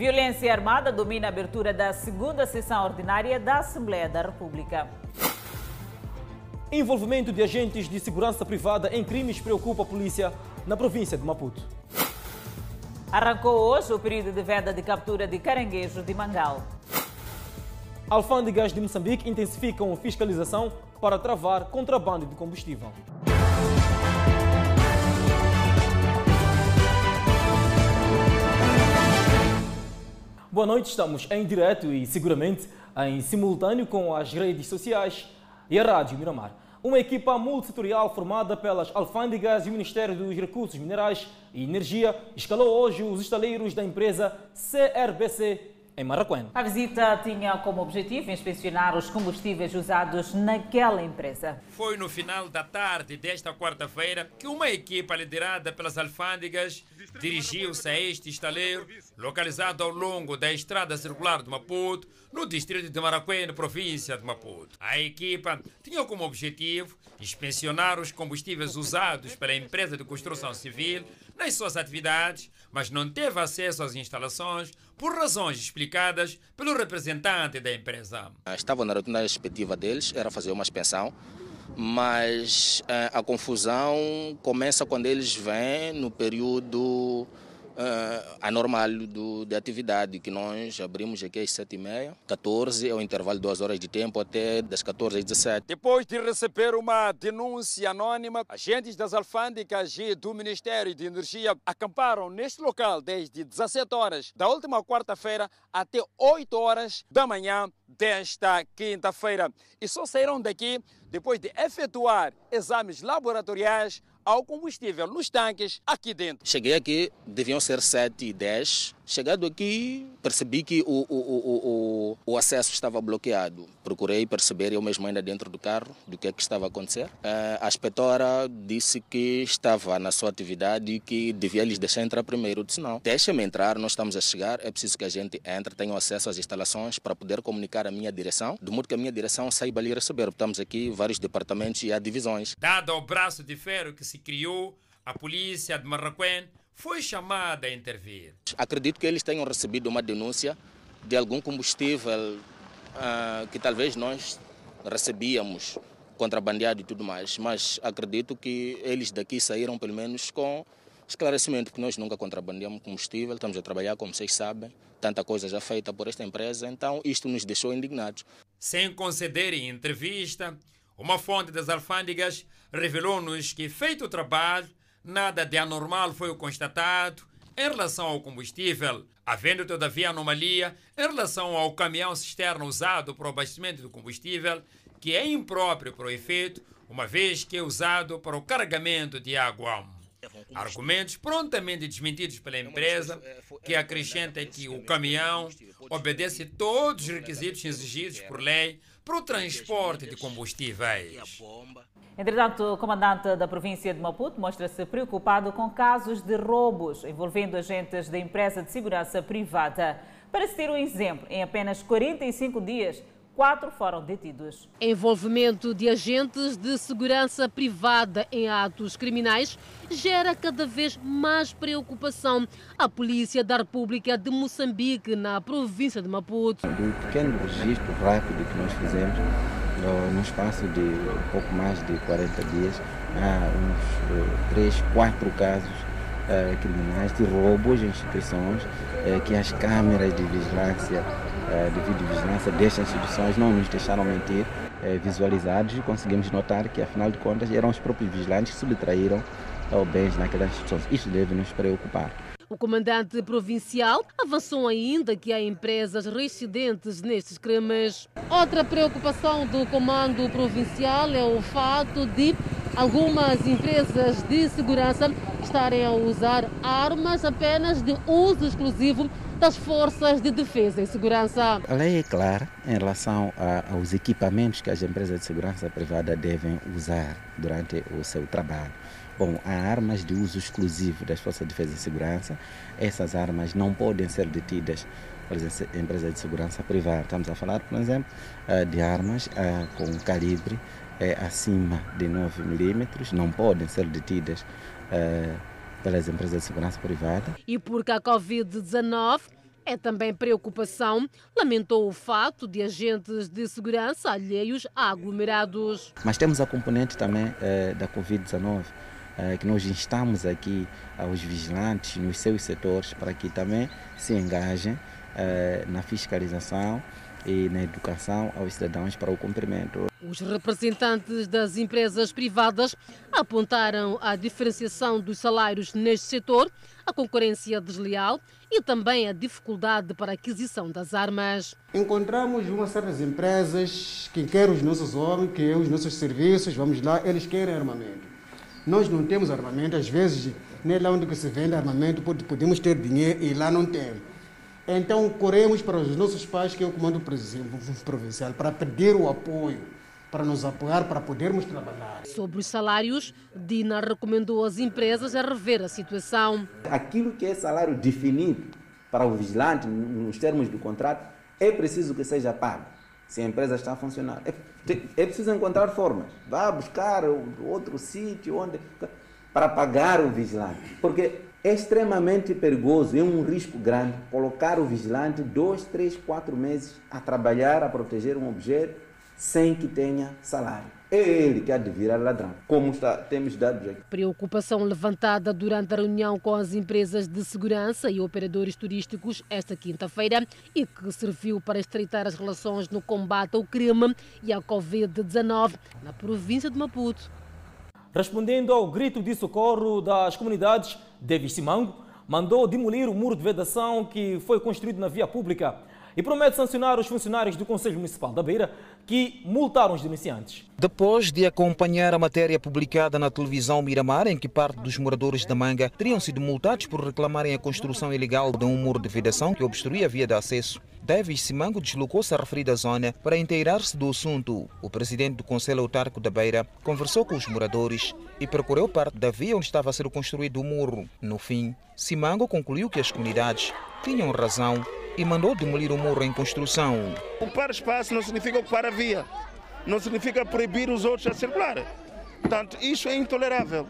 Violência armada domina a abertura da segunda sessão ordinária da Assembleia da República. Envolvimento de agentes de segurança privada em crimes preocupa a polícia na província de Maputo. Arrancou hoje o período de venda de captura de caranguejo de Mangal. Alfândegas de Moçambique intensificam fiscalização para travar contrabando de combustível. Boa noite, estamos em direto e seguramente em simultâneo com as redes sociais e a Rádio Miramar. Uma equipa multissetorial formada pelas alfândegas e o Ministério dos Recursos Minerais e Energia escalou hoje os estaleiros da empresa CRBC em Marraquém. A visita tinha como objetivo inspecionar os combustíveis usados naquela empresa. Foi no final da tarde desta quarta-feira que uma equipa liderada pelas alfândegas dirigiu-se a este estaleiro, localizado ao longo da estrada circular de Maputo, no distrito de Maracué, na província de Maputo. A equipa tinha como objetivo inspecionar os combustíveis usados pela empresa de construção civil nas suas atividades, mas não teve acesso às instalações por razões explicadas pelo representante da empresa. Estavam na rotina deles, era fazer uma expensão, mas eh, a confusão começa quando eles vêm no período uh, anormal do, de atividade, que nós abrimos aqui às 7h30, 14 é o intervalo de duas horas de tempo até das 14 às 17 Depois de receber uma denúncia anônima, agentes das alfândegas e do Ministério de Energia acamparam neste local desde 17 horas da última quarta-feira até 8 horas da manhã desta quinta-feira. E só saíram daqui depois de efetuar exames laboratoriais ao combustível nos tanques aqui dentro. Cheguei aqui, deviam ser 7 e 10. Chegado aqui, percebi que o, o, o, o, acesso estava bloqueado. Procurei perceber, eu mesmo ainda dentro do carro, do que é que estava a acontecer. Eh, a inspetora disse que estava na sua atividade e que devia lhes deixar entrar primeiro. Eu disse, não, deixa-me entrar, nós estamos a chegar, é preciso que a gente entre, tenha acesso às instalações para poder comunicar a minha direção, de modo que a minha direção saiba lhe receber. Estamos aqui, vários departamentos e há divisões. Dado o braço de ferro que se criou, a polícia de Marraquém foi chamada a intervir. Acredito que eles tenham recebido uma denúncia de algum combustível uh, que talvez nós recebíamos contrabandeado e tudo mais, mas acredito que eles daqui saíram pelo menos com esclarecimento que nós nunca contrabandeamos combustível, estamos a trabalhar, como vocês sabem, tanta coisa já feita por esta empresa, então isto nos deixou indignados. Sem conceder entrevista, uma fonte das alfândegas revelou-nos que, feito o trabalho, nada de anormal foi constatado em relação ao combustível, havendo todavia anomalia em relação ao caminhão cisterna usado para o abastecimento do combustível, que é impróprio para o efeito, uma vez que é usado para o carregamento de água. Argumentos prontamente desmentidos pela empresa, que acrescenta que o caminhão obedece todos os requisitos exigidos por lei para o transporte de combustíveis. Entretanto, o comandante da província de Maputo mostra-se preocupado com casos de roubos envolvendo agentes da empresa de segurança privada. Para se ter um exemplo, em apenas 45 dias, quatro foram detidos. Envolvimento de agentes de segurança privada em atos criminais gera cada vez mais preocupação. A Polícia da República de Moçambique, na província de Maputo. Do pequeno registro rápido que nós fizemos, no espaço de pouco mais de 40 dias, há uns 3, eh, 4 casos uh, criminais de roubos em instituições uh, que as câmeras de vigilância eh, de videovigilância destas instituições não nos deixaram mentir, visualizados e conseguimos notar que, afinal de contas, eram os próprios vigilantes que subtraíram bens naquelas instituições. Isto deve nos preocupar. O comandante provincial avançou ainda que há empresas residentes nestes crimes. Outra preocupação do comando provincial é o fato de algumas empresas de segurança estarem a usar armas apenas de uso exclusivo das forças de defesa e segurança. A lei é clara em relação a, aos equipamentos que as empresas de segurança privada devem usar durante o seu trabalho. Bom, há armas de uso exclusivo das forças de defesa e segurança. Essas armas não podem ser detidas pelas empresas de segurança privada. Estamos a falar, por exemplo, eh, de armas eh, com calibre eh, acima de 9 milímetros, não podem ser detidas pelas empresas de segurança privada. E porque a Covid-19 é também preocupação. Lamentou o fato de agentes de segurança alheios a aglomerados. Mas temos a componente também da Covid-19, eh, que nós instamos aqui aos vigilantes nos seus setores para que também se engajem eh, na fiscalização e na educação aos cidadãos para o cumprimento. Os representantes das empresas privadas apontaram a diferenciação dos salários neste setor, a concorrência desleal e também a dificuldade para a aquisição das armas. Encontramos uma de empresas que querem os nossos homens, que querem os nossos serviços, vamos lá, eles querem armamento. Nós não temos armamento, às vezes, nem lá onde se vende armamento, podemos ter dinheiro e lá não temos. Então, corremos para os nossos pais, que é o Comando Provincial, para pedir o apoio, para nos apoiar, para podermos trabalhar. Sobre os salários, Dina recomendou às empresas a rever a situação. Aquilo que é salário definido para o vigilante, nos termos do contrato, é preciso que seja pago. Se a empresa está a funcionar, é, é preciso encontrar formas. Vá buscar outro sítio onde para pagar o vigilante, porque é extremamente perigoso, é um risco grande colocar o vigilante dois, três, quatro meses a trabalhar, a proteger um objeto sem que tenha salário. É ele que há de virar ladrão, como está, temos dados aqui. Preocupação levantada durante a reunião com as empresas de segurança e operadores turísticos esta quinta-feira e que serviu para estreitar as relações no combate ao crime e à Covid-19 na província de Maputo. Respondendo ao grito de socorro das comunidades, Davis Simango mandou demolir o muro de vedação que foi construído na via pública e promete sancionar os funcionários do Conselho Municipal da Beira que multaram os denunciantes. Depois de acompanhar a matéria publicada na televisão Miramar, em que parte dos moradores da Manga teriam sido multados por reclamarem a construção ilegal de um muro de vedação que obstruía a via de acesso, Davis Simango deslocou-se à referida zona para inteirar-se do assunto. O presidente do Conselho Autárquico da Beira conversou com os moradores e percorreu parte da via onde estava a ser construído o muro. No fim, Simango concluiu que as comunidades tinham razão e mandou demolir o muro em construção. Ocupar espaço não significa ocupar a via, não significa proibir os outros a circular. Portanto, isso é intolerável.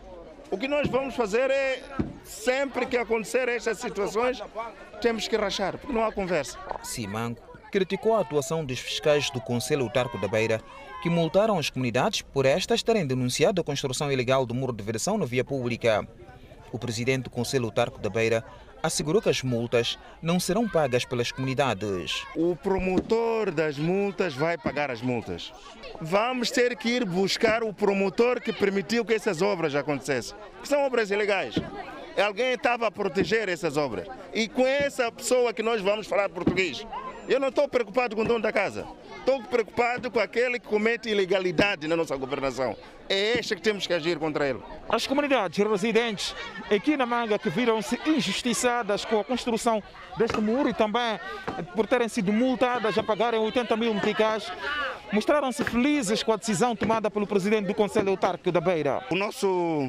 O que nós vamos fazer é, sempre que acontecer estas situações, temos que rachar, porque não há conversa. Simango criticou a atuação dos fiscais do Conselho Autarco da Beira, que multaram as comunidades por estas terem denunciado a construção ilegal do muro de vedação na via pública. O presidente do Conselho Autarco da Beira assegurou que as multas não serão pagas pelas comunidades. O promotor das multas vai pagar as multas. Vamos ter que ir buscar o promotor que permitiu que essas obras acontecessem, são obras ilegais. Alguém estava a proteger essas obras. E com essa pessoa que nós vamos falar português, eu não estou preocupado com o dono da casa. Estou preocupado com aquele que comete ilegalidade na nossa governação. É este que temos que agir contra ele. As comunidades residentes aqui na Manga que viram-se injustiçadas com a construção deste muro e também por terem sido multadas a pagarem 80 mil meticais, mostraram-se felizes com a decisão tomada pelo presidente do Conselho Autárquico da Beira. O nosso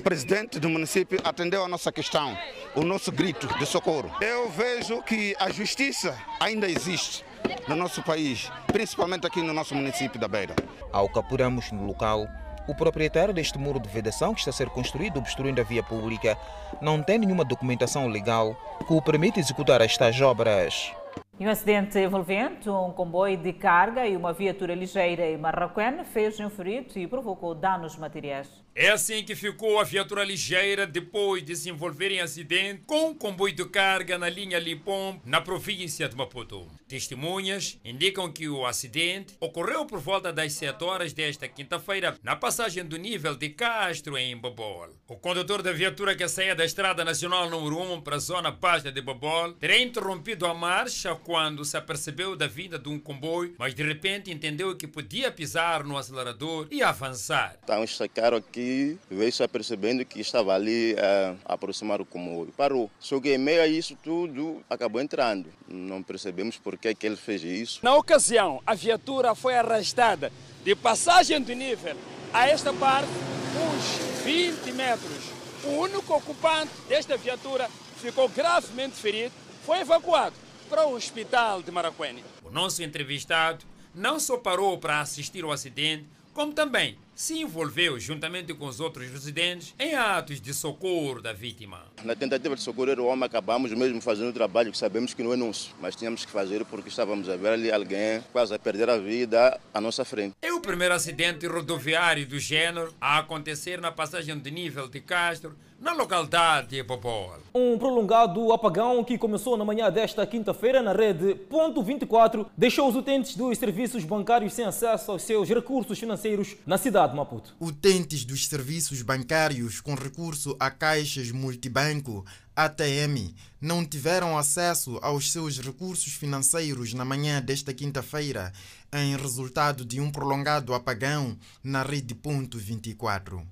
presidente do município atendeu a nossa questão, o nosso grito de socorro. Eu vejo que a justiça ainda existe no nosso país, principalmente aqui no nosso município da Beira. Ao capuramos no local, o proprietário deste muro de vedação que está a ser construído obstruindo a via pública não tem nenhuma documentação legal que o permite executar estas obras. E um acidente envolvente um comboio de carga e uma viatura ligeira em Marrakech fez um ferido e provocou danos materiais. É assim que ficou a viatura ligeira depois de se envolver em acidente com um comboio de carga na linha Lipom, na província de Maputo. Testemunhas indicam que o acidente ocorreu por volta das 7 horas desta quinta-feira na passagem do nível de Castro em Bobol. O condutor da viatura que saía da Estrada Nacional número 1 para a zona Pasta de Bobol teria interrompido a marcha quando se apercebeu da vinda de um comboio, mas de repente entendeu que podia pisar no acelerador e avançar. Então chegaram aqui veio se apercebendo que estava ali a aproximar o comboio. Parou. Só que em meio a isso tudo acabou entrando. Não percebemos por que, que ele fez isso. Na ocasião, a viatura foi arrastada de passagem do nível a esta parte uns 20 metros. O único ocupante desta viatura ficou gravemente ferido, foi evacuado para o hospital de Maracuene. O nosso entrevistado não só parou para assistir ao acidente, como também se envolveu juntamente com os outros residentes em atos de socorro da vítima. Na tentativa de socorrer o homem, acabamos mesmo fazendo o trabalho que sabemos que não é nosso, mas tínhamos que fazer porque estávamos a ver ali alguém quase a perder a vida à nossa frente. É primeiro acidente rodoviário do gênero a acontecer na passagem de nível de Castro, na localidade de Popol. Um prolongado apagão que começou na manhã desta quinta-feira na rede Ponto 24 deixou os utentes dos serviços bancários sem acesso aos seus recursos financeiros na cidade de Maputo. Utentes dos serviços bancários com recurso a caixas multibanco ATM não tiveram acesso aos seus recursos financeiros na manhã desta quinta-feira, em resultado de um prolongado apagão na rede Ponto 24.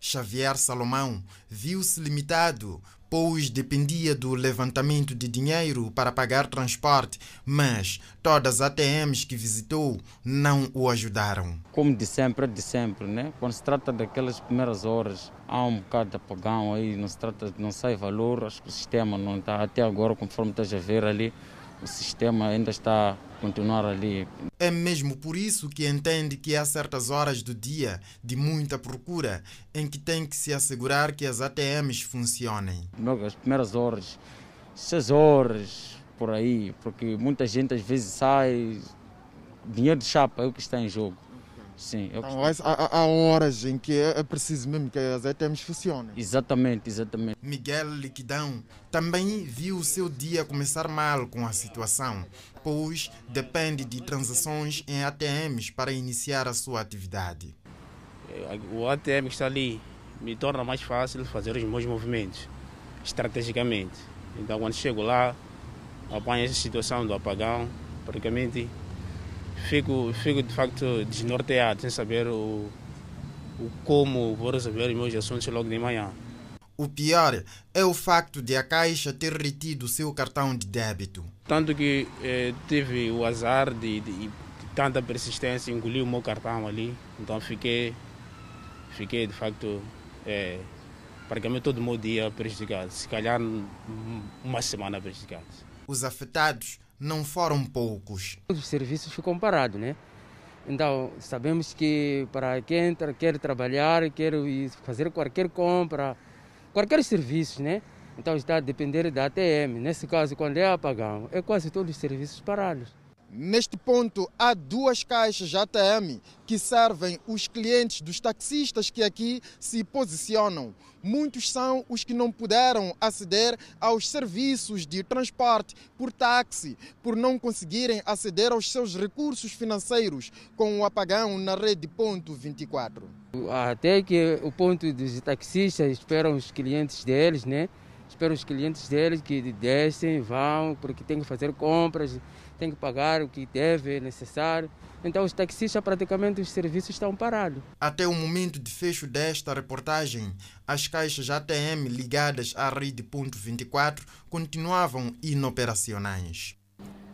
Xavier Salomão viu-se limitado, pois dependia do levantamento de dinheiro para pagar transporte, mas todas as ATMs que visitou não o ajudaram. Como de sempre, é de sempre, né? Quando se trata daquelas primeiras horas, há um bocado de apagão aí, não se trata, não sai valor, acho que o sistema não está, até agora, conforme estás a ver ali, o sistema ainda está a continuar ali. É mesmo por isso que entende que há certas horas do dia de muita procura em que tem que se assegurar que as ATMs funcionem. As primeiras horas, seis horas por aí, porque muita gente às vezes sai, dinheiro de chapa é o que está em jogo. Sim, é então, há, há, horas em que é preciso mesmo que as ATMs funcionem. Exatamente, exatamente. Miguel Liquidão também viu o seu dia começar mal com a situação, pois depende de transações em ATMs para iniciar a sua atividade. O ATM que está ali me torna mais fácil fazer os meus movimentos, estrategicamente. Então, quando chego lá, apanho essa situação do apagão, praticamente fico, fico de facto desnorteado, sem saber o, o como vou resolver os meus assuntos logo de manhã. O pior é o facto de a Caixa ter retido o seu cartão de débito. Tanto que eh, tive o azar de, de, de, tanta persistência, engoli o meu cartão ali, então fiquei, fiquei de facto eh, praticamente todo o meu dia prejudicado, se calhar uma semana prejudicado. Os afetados não foram poucos. Os serviços ficam parados, né? Então, sabemos que para quem quer trabalhar, quer fazer qualquer compra, qualquer serviço, né? Então está a depender da ATM. Nesse caso, quando é apagão, é quase todos os serviços parados. Neste ponto, há duas caixas ATM que servem os clientes dos taxistas que aqui se posicionam. Muitos são os que não puderam aceder aos serviços de transporte por táxi, por não conseguirem aceder aos seus recursos financeiros com o apagão na rede Ponto 24. Até que o ponto dos taxistas esperam os clientes deles, né? Esperam os clientes deles que descem, vão, porque tem que fazer compras tem que pagar o que deve, é necessário. Então, os taxistas, praticamente, os serviços estão parados. Até o momento de fecho desta reportagem, as caixas ATM ligadas à rede Ponto 24 continuavam inoperacionais.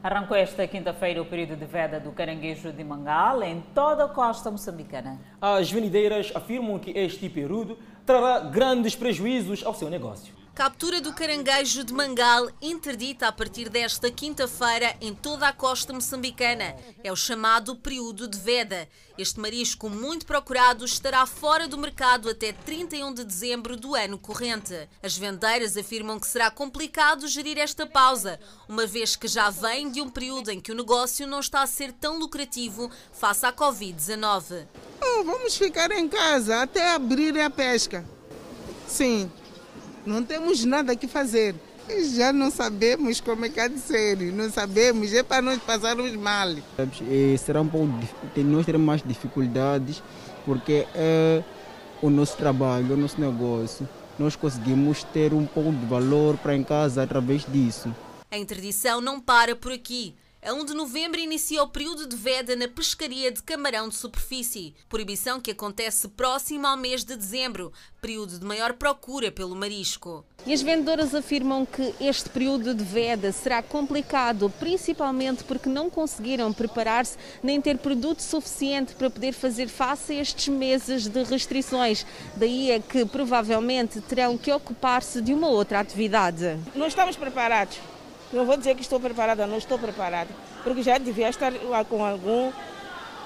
Arrancou esta quinta-feira o período de veda do caranguejo de Mangal em toda a costa moçambicana. As venideiras afirmam que este período trará grandes prejuízos ao seu negócio. Captura do caranguejo de Mangal interdita a partir desta quinta-feira em toda a costa moçambicana. É o chamado período de veda. Este marisco muito procurado estará fora do mercado até 31 de dezembro do ano corrente. As vendeiras afirmam que será complicado gerir esta pausa, uma vez que já vem de um período em que o negócio não está a ser tão lucrativo face à Covid-19. Oh, vamos ficar em casa até abrir a pesca. Sim, não temos nada que fazer. Já não sabemos como é que há de ser, não sabemos, é para nós passarmos mal. E será um pouco, nós teremos mais dificuldades, porque é o nosso trabalho, o nosso negócio. Nós conseguimos ter um pouco de valor para em casa através disso. A interdição não para por aqui. A 1 de novembro inicia o período de veda na pescaria de camarão de superfície, proibição que acontece próximo ao mês de dezembro, período de maior procura pelo marisco. E as vendedoras afirmam que este período de veda será complicado, principalmente porque não conseguiram preparar-se nem ter produto suficiente para poder fazer face a estes meses de restrições. Daí é que provavelmente terão que ocupar-se de uma outra atividade. Não estamos preparados. Não vou dizer que estou preparada, não estou preparada, porque já devia estar com algum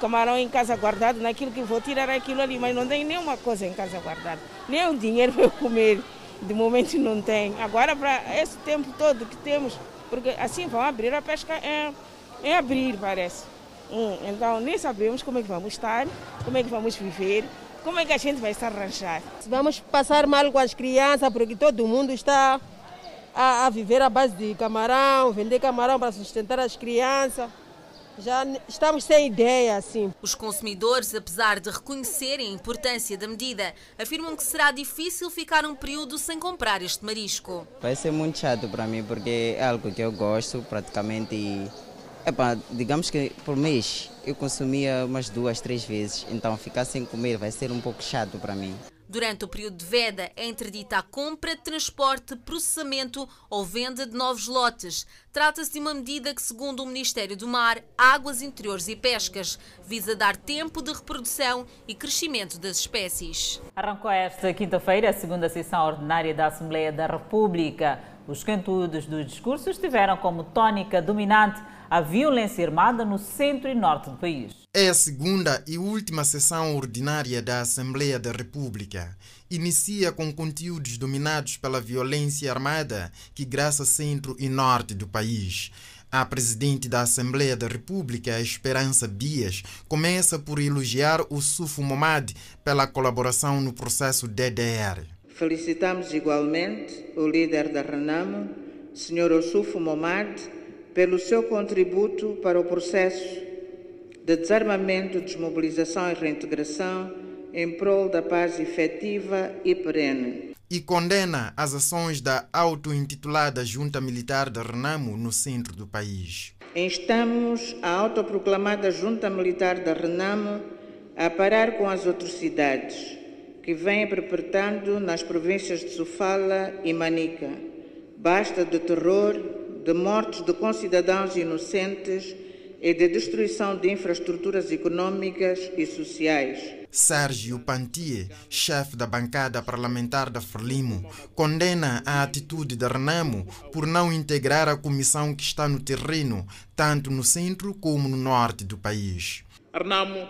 camarão em casa guardado, naquilo que vou tirar aquilo ali, mas não tem nenhuma coisa em casa guardada. Nem um dinheiro para comer, de momento não tem. Agora, para esse tempo todo que temos, porque assim vão abrir a pesca em, em abril, parece. Hum, então, nem sabemos como é que vamos estar, como é que vamos viver, como é que a gente vai se arranjar. Vamos passar mal com as crianças, porque todo mundo está a, a viver à base de camarão, vender camarão para sustentar as crianças. Já estamos sem ideia, assim. Os consumidores, apesar de reconhecerem a importância da medida, afirmam que será difícil ficar um período sem comprar este marisco. Vai ser muito chato para mim, porque é algo que eu gosto praticamente. E, epa, digamos que por mês eu consumia umas duas, três vezes, então ficar sem comer vai ser um pouco chato para mim. Durante o período de veda é interdita a compra, transporte, processamento ou venda de novos lotes. Trata-se de uma medida que, segundo o Ministério do Mar, Águas Interiores e Pescas, visa dar tempo de reprodução e crescimento das espécies. Arrancou esta quinta-feira a segunda sessão ordinária da Assembleia da República. Os conteúdos dos discursos tiveram como tónica dominante a violência armada no centro e norte do país. É a segunda e última sessão ordinária da Assembleia da República. Inicia com conteúdos dominados pela violência armada que graça centro e norte do país. A presidente da Assembleia da República, Esperança Bias, começa por elogiar o Sufo Momad pela colaboração no processo DDR. Felicitamos igualmente o líder da Renamo, Sr. Osufo Momad, pelo seu contributo para o processo de desarmamento, desmobilização e reintegração em prol da paz efetiva e perene. E condena as ações da auto-intitulada Junta Militar da Renamo no centro do país. Instamos a autoproclamada Junta Militar da Renamo a parar com as atrocidades que vem perpetrando nas províncias de Sofala e Manica. Basta de terror, de mortes de concidadãos inocentes e de destruição de infraestruturas econômicas e sociais. Sérgio Pantier, chefe da bancada parlamentar da Frelimo, condena a atitude da Renamo por não integrar a comissão que está no terreno, tanto no centro como no norte do país. A Renamo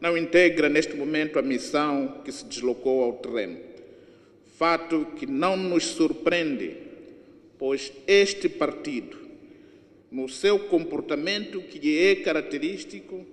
não integra neste momento a missão que se deslocou ao terreno. Fato que não nos surpreende pois este partido, no seu comportamento que lhe é característico,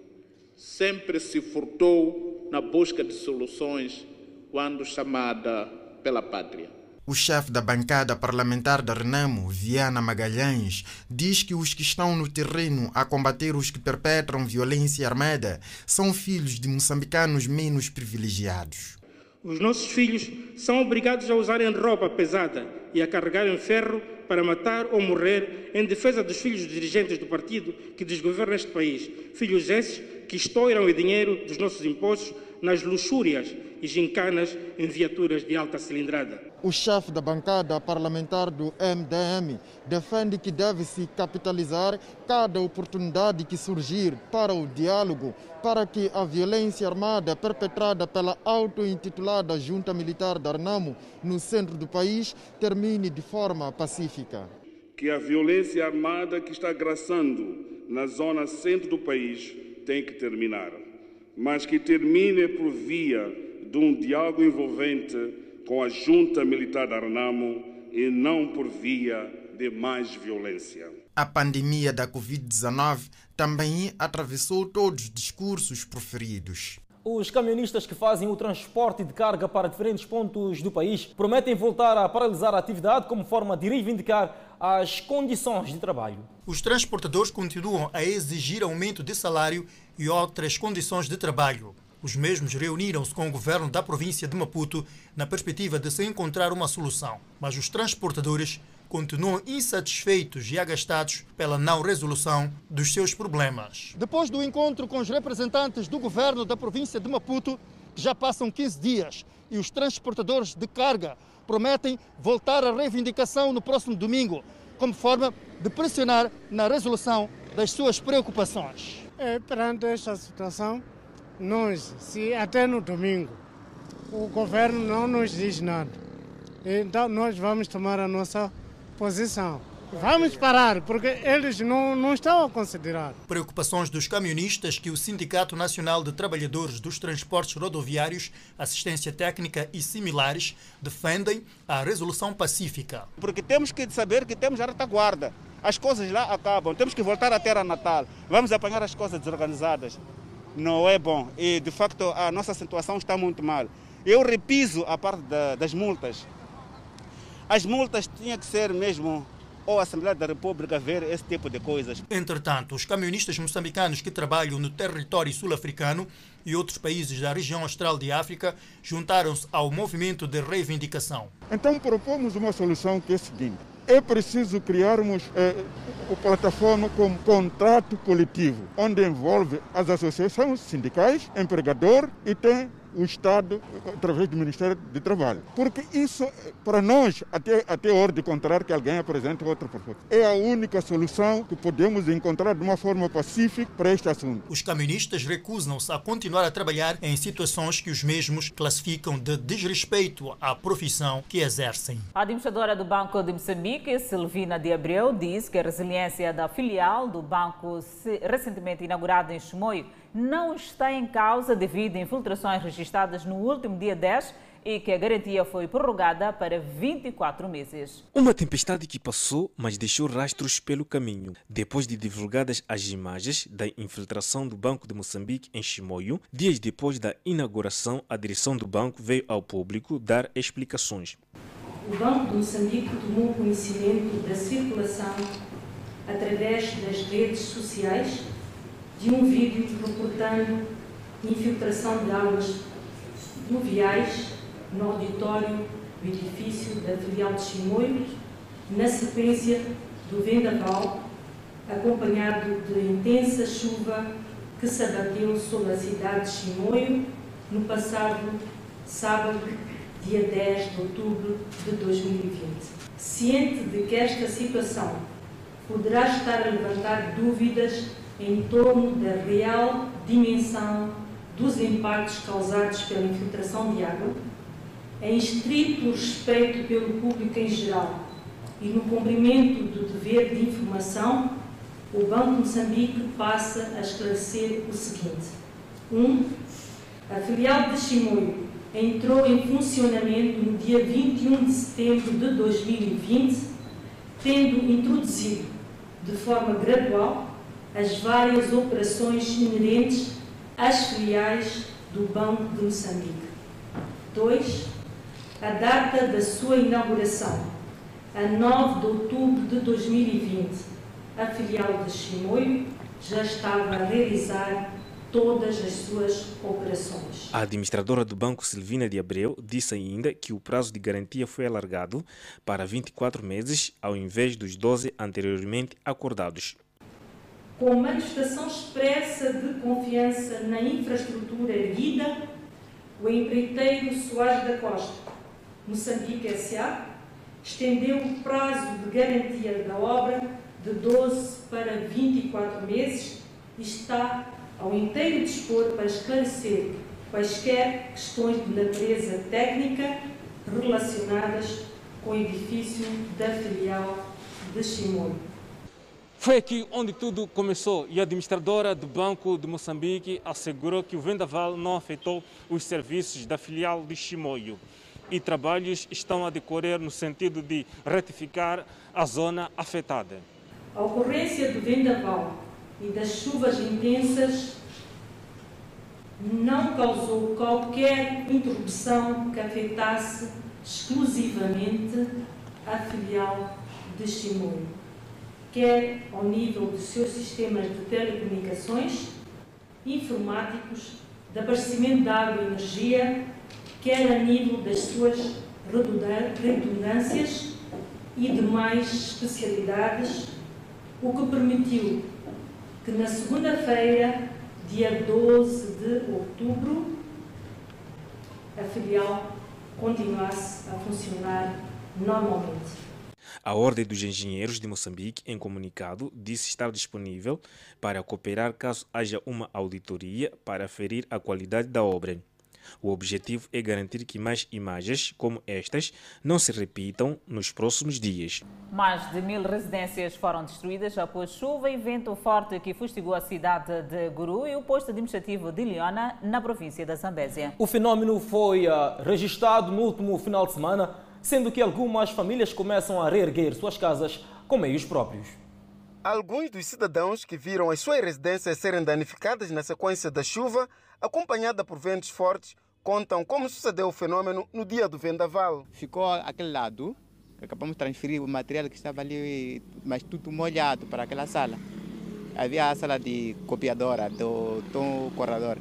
sempre se furtou na busca de soluções quando chamada pela pátria. O chefe da bancada parlamentar da Renamo, Viana Magalhães, diz que os que estão no terreno a combater os que perpetram violência armada são filhos de moçambicanos menos privilegiados. Os nossos filhos são obrigados a usarem roupa pesada e a carregarem ferro para matar ou morrer em defesa dos filhos dos dirigentes do partido que desgoverna este país. Filhos esses que estouram o dinheiro dos nossos impostos nas luxúrias e gincanas em viaturas de alta cilindrada. O chefe da bancada parlamentar do MDM defende que deve-se capitalizar cada oportunidade que surgir para o diálogo, para que a violência armada perpetrada pela auto-intitulada Junta Militar da Arnamo no centro do país termine de forma pacífica. Que a violência armada que está graçando na zona centro do país tem que terminar mas que termine por via de um diálogo envolvente com a junta militar da Renamo e não por via de mais violência. A pandemia da Covid-19 também atravessou todos os discursos proferidos. Os caminhonistas que fazem o transporte de carga para diferentes pontos do país prometem voltar a paralisar a atividade como forma de reivindicar as condições de trabalho. Os transportadores continuam a exigir aumento de salário e outras condições de trabalho. Os mesmos reuniram-se com o governo da província de Maputo na perspectiva de se encontrar uma solução, mas os transportadores continuam insatisfeitos e agastados pela não resolução dos seus problemas. Depois do encontro com os representantes do governo da província de Maputo, já passam 15 dias e os transportadores de carga prometem voltar à reivindicação no próximo domingo, como forma de pressionar na resolução das suas preocupações. É, perante esta situação, nós, se até no domingo o governo não nos diz nada, então nós vamos tomar a nossa posição. Vamos parar, porque eles não, não estão a considerar. Preocupações dos camionistas que o Sindicato Nacional de Trabalhadores dos Transportes Rodoviários, Assistência Técnica e similares defendem a resolução pacífica. Porque temos que saber que temos a retaguarda. As coisas lá acabam, temos que voltar à terra natal. Vamos apanhar as coisas desorganizadas. Não é bom e, de facto, a nossa situação está muito mal. Eu repiso a parte da, das multas. As multas tinham que ser mesmo ou a Assembleia da República ver esse tipo de coisas. Entretanto, os camionistas moçambicanos que trabalham no território sul-africano e outros países da região austral de África juntaram-se ao movimento de reivindicação. Então propomos uma solução que é a seguinte. É preciso criarmos eh, uma plataforma com contrato coletivo, onde envolve as associações sindicais, empregador e tem o Estado através do Ministério do Trabalho. Porque isso, para nós, até, até hora de encontrar que alguém apresente outra proposta, é a única solução que podemos encontrar de uma forma pacífica para este assunto. Os caministas recusam-se a continuar a trabalhar em situações que os mesmos classificam de desrespeito à profissão que exercem. A administradora do Banco de Moçambique, Silvina de Abreu, diz que a resiliência da filial do banco recentemente inaugurada em Chimoio não está em causa devido a infiltrações registradas no último dia 10 e que a garantia foi prorrogada para 24 meses. Uma tempestade que passou, mas deixou rastros pelo caminho. Depois de divulgadas as imagens da infiltração do Banco de Moçambique em Chimoio, dias depois da inauguração, a direção do banco veio ao público dar explicações. O Banco de Moçambique tomou conhecimento da circulação através das redes sociais de um vídeo reportando infiltração de águas pluviais no auditório do edifício da filial de Chimoio, na sequência do vendaval, acompanhado de intensa chuva que se abateu sobre a cidade de Chimoio no passado sábado, dia 10 de outubro de 2020. Ciente de que esta situação poderá estar a levantar dúvidas em torno da real dimensão dos impactos causados pela infiltração de água, em estrito respeito pelo público em geral e no cumprimento do dever de informação, o Banco de Moçambique passa a esclarecer o seguinte. 1. Um, a filial de Chimoio entrou em funcionamento no dia 21 de setembro de 2020, tendo introduzido de forma gradual as várias operações inerentes às filiais do Banco de Moçambique. 2. A data da sua inauguração, a 9 de outubro de 2020, a filial de Chimoio já estava a realizar todas as suas operações. A administradora do Banco Silvina de Abreu disse ainda que o prazo de garantia foi alargado para 24 meses, ao invés dos 12 anteriormente acordados com manifestação expressa de confiança na infraestrutura erguida, o empreiteiro Soares da Costa, Moçambique S.A., estendeu o prazo de garantia da obra de 12 para 24 meses e está ao inteiro dispor para esclarecer quaisquer questões de natureza técnica relacionadas com o edifício da filial de Chimoio. Foi aqui onde tudo começou e a administradora do Banco de Moçambique assegurou que o vendaval não afetou os serviços da filial de Chimoio e trabalhos estão a decorrer no sentido de retificar a zona afetada. A ocorrência do vendaval e das chuvas intensas não causou qualquer interrupção que afetasse exclusivamente a filial de Chimoio quer ao nível dos seus sistemas de telecomunicações, informáticos, de abastecimento de água e energia, quer a nível das suas redundâncias e demais especialidades, o que permitiu que na segunda-feira, dia 12 de outubro, a filial continuasse a funcionar normalmente. A Ordem dos Engenheiros de Moçambique, em comunicado, disse estar disponível para cooperar caso haja uma auditoria para aferir a qualidade da obra. O objetivo é garantir que mais imagens como estas não se repitam nos próximos dias. Mais de mil residências foram destruídas após chuva e vento forte que fustigou a cidade de Guru e o posto administrativo de Liona, na província da Zambésia. O fenômeno foi uh, registrado no último final de semana, sendo que algumas famílias começam a reerguer suas casas com meios próprios. Alguns dos cidadãos que viram as suas residências serem danificadas na sequência da chuva, acompanhada por ventos fortes, contam como sucedeu o fenômeno no dia do vendaval. Ficou aquele lado, acabamos de transferir o material que estava ali, mas tudo molhado para aquela sala. Havia a sala de copiadora do Tom Corredor.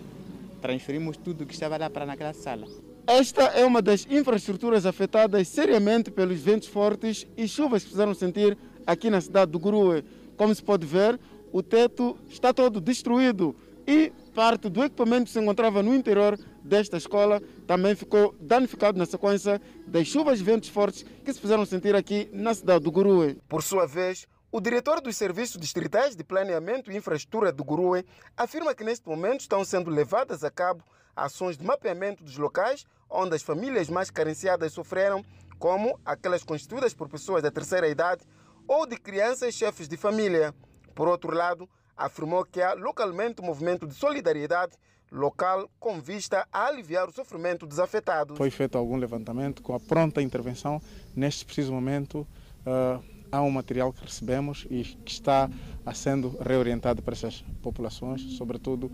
Transferimos tudo que estava lá para naquela sala. Esta é uma das infraestruturas afetadas seriamente pelos ventos fortes e chuvas que fizeram sentir aqui na cidade do Gurue. Como se pode ver, o teto está todo destruído e parte do equipamento que se encontrava no interior desta escola também ficou danificado na sequência das chuvas e ventos fortes que se fizeram sentir aqui na cidade do Gurue. Por sua vez, o diretor dos Serviços Distritais de Planeamento e Infraestrutura do Gurue afirma que neste momento estão sendo levadas a cabo ações de mapeamento dos locais onde as famílias mais carenciadas sofreram, como aquelas constituídas por pessoas da terceira idade ou de crianças chefes de família. Por outro lado, afirmou que há localmente um movimento de solidariedade local com vista a aliviar o sofrimento dos afetados. Foi feito algum levantamento com a pronta intervenção. Neste preciso momento, uh, há um material que recebemos e que está a sendo reorientado para essas populações, sobretudo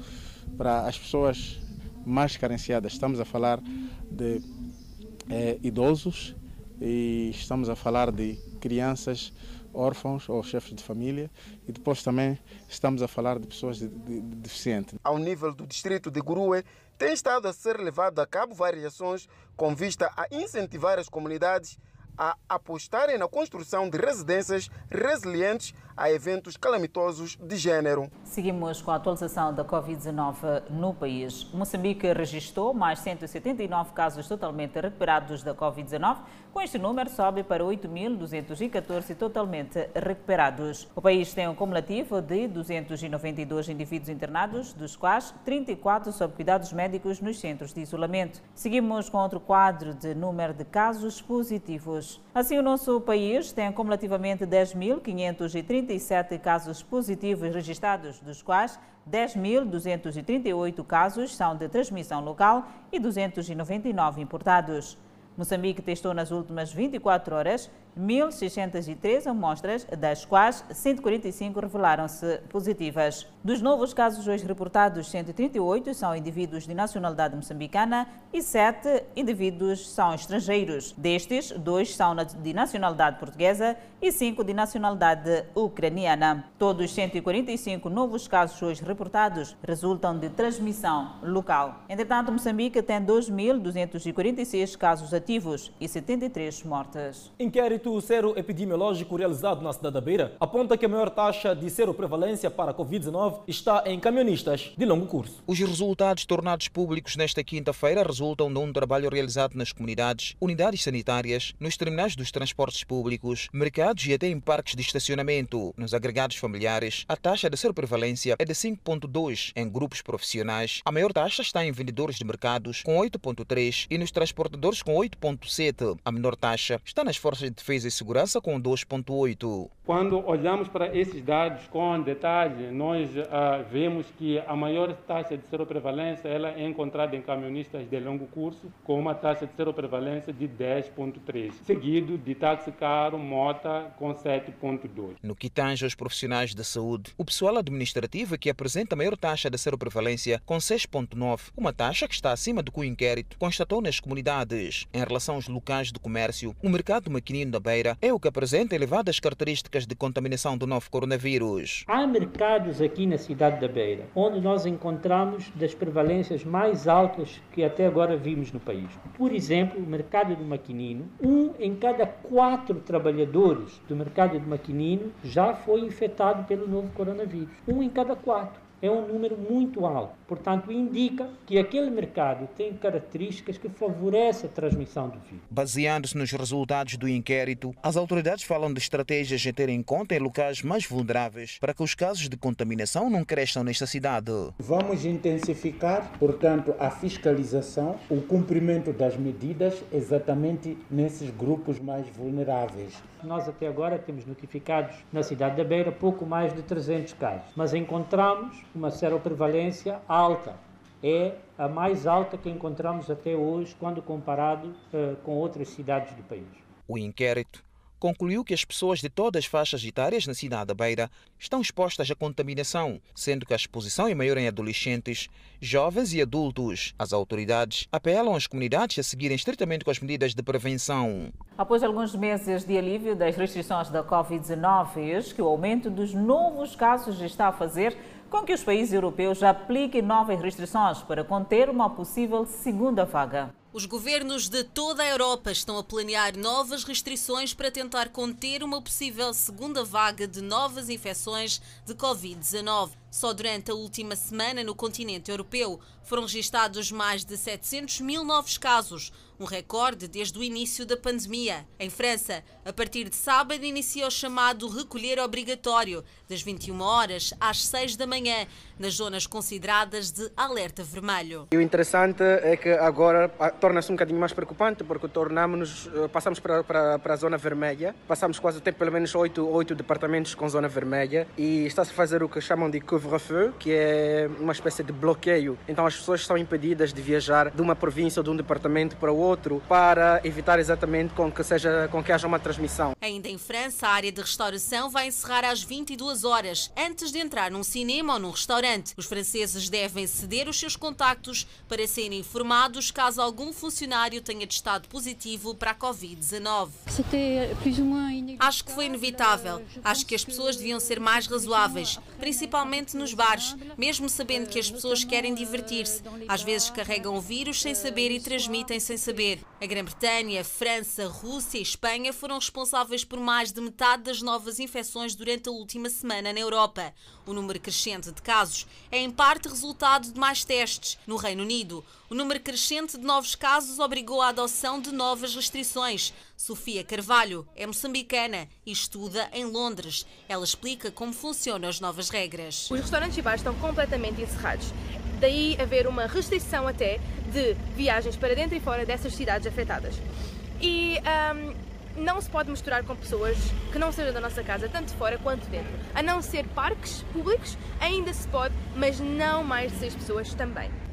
para as pessoas mais carenciadas. Estamos a falar de eh, idosos e estamos a falar de crianças órfãos ou chefes de família e depois também estamos a falar de pessoas de, de, de deficientes. Ao nível do distrito de Gurue, tem estado a ser levado a cabo várias ações com vista a incentivar as comunidades a apostarem na construção de residências resilientes a eventos calamitosos de género. Seguimos com a atualização da Covid-19 no país. Moçambique registrou mais 179 casos totalmente recuperados da Covid-19. Com este número, sobe para 8.214 totalmente recuperados. O país tem um cumulativo de 292 indivíduos internados, dos quais 34 sob cuidados médicos nos centros de isolamento. Seguimos com outro quadro de número de casos positivos. Assim, o nosso país tem cumulativamente 10.537 casos positivos registrados, dos quais 10.238 casos são de transmissão local e 299 importados. Moçambique testou nas últimas 24 horas 1.603 amostras, das quais 145 revelaram-se positivas. Dos novos casos hoje reportados, 138 são indivíduos de nacionalidade moçambicana e 7 indivíduos são estrangeiros. Destes, dois são de nacionalidade portuguesa e 5 de nacionalidade ucraniana. Todos os 145 novos casos hoje reportados resultam de transmissão local. Entretanto, Moçambique tem 2.246 casos ativos e 73 mortes. Inquérito o sero epidemiológico realizado na cidade da Beira aponta que a maior taxa de seroprevalência para a Covid-19 está em camionistas de longo curso. Os resultados tornados públicos nesta quinta-feira resultam de um trabalho realizado nas comunidades, unidades sanitárias, nos terminais dos transportes públicos, mercados e até em parques de estacionamento. Nos agregados familiares, a taxa de seroprevalência é de 5,2 em grupos profissionais. A maior taxa está em vendedores de mercados, com 8,3 e nos transportadores, com 8,7. A menor taxa está nas forças de defesa e segurança com 2,8. Quando olhamos para esses dados com detalhe, nós uh, vemos que a maior taxa de seroprevalência ela é encontrada em camionistas de longo curso, com uma taxa de seroprevalência de 10,3, seguido de táxi caro, mota, com 7,2. No que tange aos profissionais da saúde, o pessoal administrativo é que apresenta a maior taxa de seroprevalência, com 6,9, uma taxa que está acima do que o inquérito constatou nas comunidades. Em relação aos locais de comércio, o mercado maquinino da Beira é o que apresenta elevadas características de contaminação do novo coronavírus. Há mercados aqui na cidade da Beira onde nós encontramos das prevalências mais altas que até agora vimos no país. Por exemplo, o mercado do maquinino, um em cada quatro trabalhadores do mercado do maquinino já foi infectado pelo novo coronavírus. Um em cada quatro. É um número muito alto. Portanto, indica que aquele mercado tem características que favorecem a transmissão do vírus. Baseando-se nos resultados do inquérito, as autoridades falam de estratégias a ter em conta em locais mais vulneráveis para que os casos de contaminação não cresçam nesta cidade. Vamos intensificar, portanto, a fiscalização, o cumprimento das medidas exatamente nesses grupos mais vulneráveis. Nós até agora temos notificados na cidade da Beira pouco mais de 300 casos, mas encontramos uma seroprevalência alta. É a mais alta que encontramos até hoje quando comparado uh, com outras cidades do país. O inquérito concluiu que as pessoas de todas as faixas etárias na cidade da Beira estão expostas à contaminação, sendo que a exposição é maior em adolescentes, jovens e adultos. As autoridades apelam às comunidades a seguirem estritamente com as medidas de prevenção. Após alguns meses de alívio das restrições da Covid-19, eis que o aumento dos novos casos está a fazer com que os países europeus apliquem novas restrições para conter uma possível segunda vaga. Os governos de toda a Europa estão a planear novas restrições para tentar conter uma possível segunda vaga de novas infecções de Covid-19. Só durante a última semana no continente europeu foram registados mais de 700 mil novos casos, um recorde desde o início da pandemia. Em França, a partir de sábado inicia o chamado recolher obrigatório, das 21 horas às 6 da manhã, nas zonas consideradas de alerta vermelho. E o interessante é que agora torna-se um bocadinho mais preocupante, porque tornamos eh, passamos para, para, para a zona vermelha, passamos quase o tempo, pelo menos oito, oito departamentos com zona vermelha, e está-se a fazer o que chamam de couvre-feu, que é uma espécie de bloqueio. Então as pessoas estão impedidas de viajar de uma província ou de um departamento para outro, para evitar exatamente com que, seja, com que haja uma transmissão. Ainda em França, a área de restauração vai encerrar às 22 horas, antes de entrar num cinema ou num restaurante. Os franceses devem ceder os seus contactos para serem informados caso algum funcionário tenha testado positivo para a Covid-19. Acho que foi inevitável. Acho que as pessoas deviam ser mais razoáveis, principalmente nos bares, mesmo sabendo que as pessoas querem divertir-se. Às vezes carregam o vírus sem saber e transmitem sem saber. A Grã-Bretanha, França, Rússia e Espanha foram responsáveis por mais de metade das novas infecções durante a última semana na Europa. O número crescente de casos é em parte resultado de mais testes. No Reino Unido, o número crescente de novos casos obrigou à adoção de novas restrições. Sofia Carvalho é moçambicana e estuda em Londres. Ela explica como funcionam as novas regras. Os restaurantes e bares estão completamente encerrados. Daí haver uma restrição até de viagens para dentro e fora dessas cidades afetadas. E um, não se pode misturar com pessoas que não sejam da nossa casa, tanto fora quanto dentro. A não ser parques públicos, ainda se pode, mas não mais de seis pessoas também.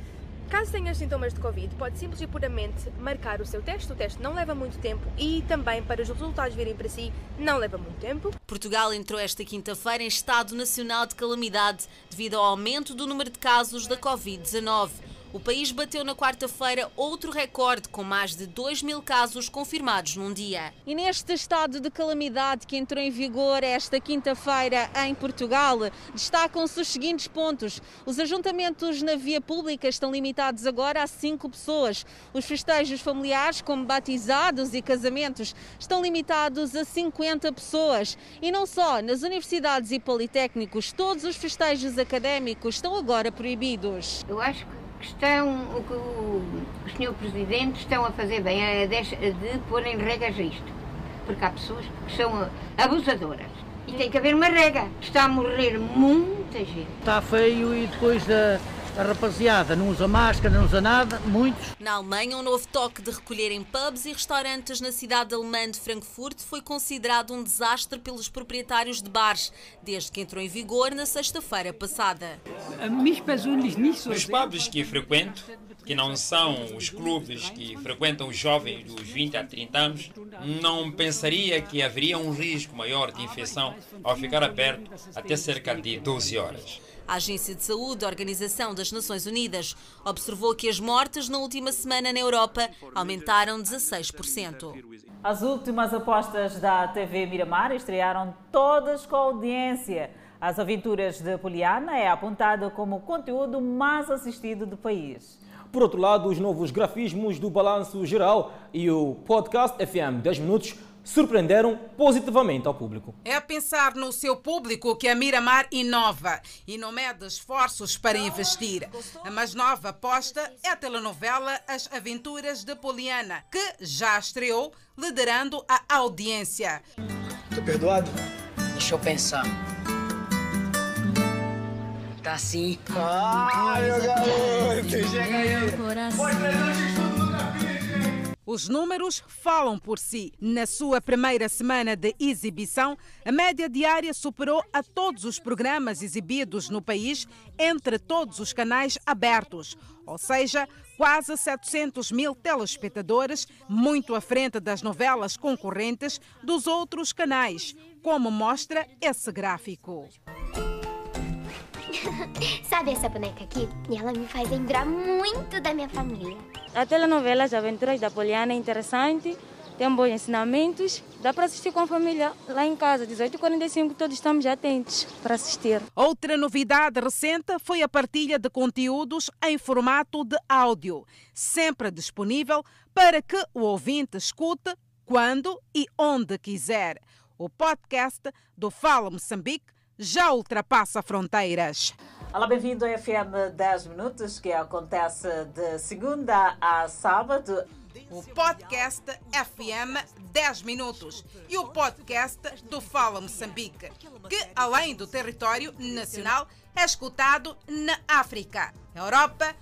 Caso tenha sintomas de Covid, pode simples e puramente marcar o seu teste. O teste não leva muito tempo e também para os resultados virem para si não leva muito tempo. Portugal entrou esta quinta-feira em estado nacional de calamidade devido ao aumento do número de casos da Covid-19. O país bateu na quarta-feira outro recorde, com mais de 2 mil casos confirmados num dia. E neste estado de calamidade que entrou em vigor esta quinta-feira em Portugal, destacam-se os seguintes pontos. Os ajuntamentos na via pública estão limitados agora a 5 pessoas. Os festejos familiares, como batizados e casamentos, estão limitados a 50 pessoas. E não só, nas universidades e politécnicos, todos os festejos académicos estão agora proibidos. Eu acho que que estão, o que o, o Sr. Presidente estão a fazer bem é de, de pôr em regras isto. Porque há pessoas que são abusadoras. E tem que haver uma regra. Está a morrer muita gente. Está feio e depois da a rapaziada não usa máscara, não usa nada, muitos. Na Alemanha, um novo toque de recolher em pubs e restaurantes na cidade alemã de Frankfurt foi considerado um desastre pelos proprietários de bares, desde que entrou em vigor na sexta-feira passada. Nos pubs que frequento, que não são os clubes que frequentam os jovens dos 20 a 30 anos, não pensaria que haveria um risco maior de infecção ao ficar aberto até cerca de 12 horas. A Agência de Saúde da Organização das Nações Unidas observou que as mortes na última semana na Europa aumentaram 16%. As últimas apostas da TV Miramar estrearam todas com audiência. As Aventuras de Poliana é apontada como o conteúdo mais assistido do país. Por outro lado, os novos grafismos do Balanço Geral e o podcast FM 10 Minutos surpreenderam positivamente ao público. É a pensar no seu público que a Miramar inova e não mede esforços para investir. A mais nova aposta é a telenovela As Aventuras de Poliana, que já estreou liderando a audiência. Tô perdoado? Deixa eu pensar. Tá sim. Ah, meu garoto, chega aí. Pode os números falam por si. Na sua primeira semana de exibição, a média diária superou a todos os programas exibidos no país entre todos os canais abertos, ou seja, quase 700 mil telespectadores, muito à frente das novelas concorrentes dos outros canais, como mostra esse gráfico. Sabe essa boneca aqui? Ela me faz lembrar muito da minha família. A telenovela As Aventuras da Poliana é interessante, tem bons ensinamentos, dá para assistir com a família lá em casa, 18h45, todos estamos atentos para assistir. Outra novidade recente foi a partilha de conteúdos em formato de áudio, sempre disponível para que o ouvinte escute quando e onde quiser. O podcast do Fala Moçambique já ultrapassa fronteiras. Olá, bem-vindo ao FM 10 Minutos, que acontece de segunda a sábado. O podcast FM 10 Minutos e o podcast do Fala Moçambique, que, além do território nacional, é escutado na África, Europa,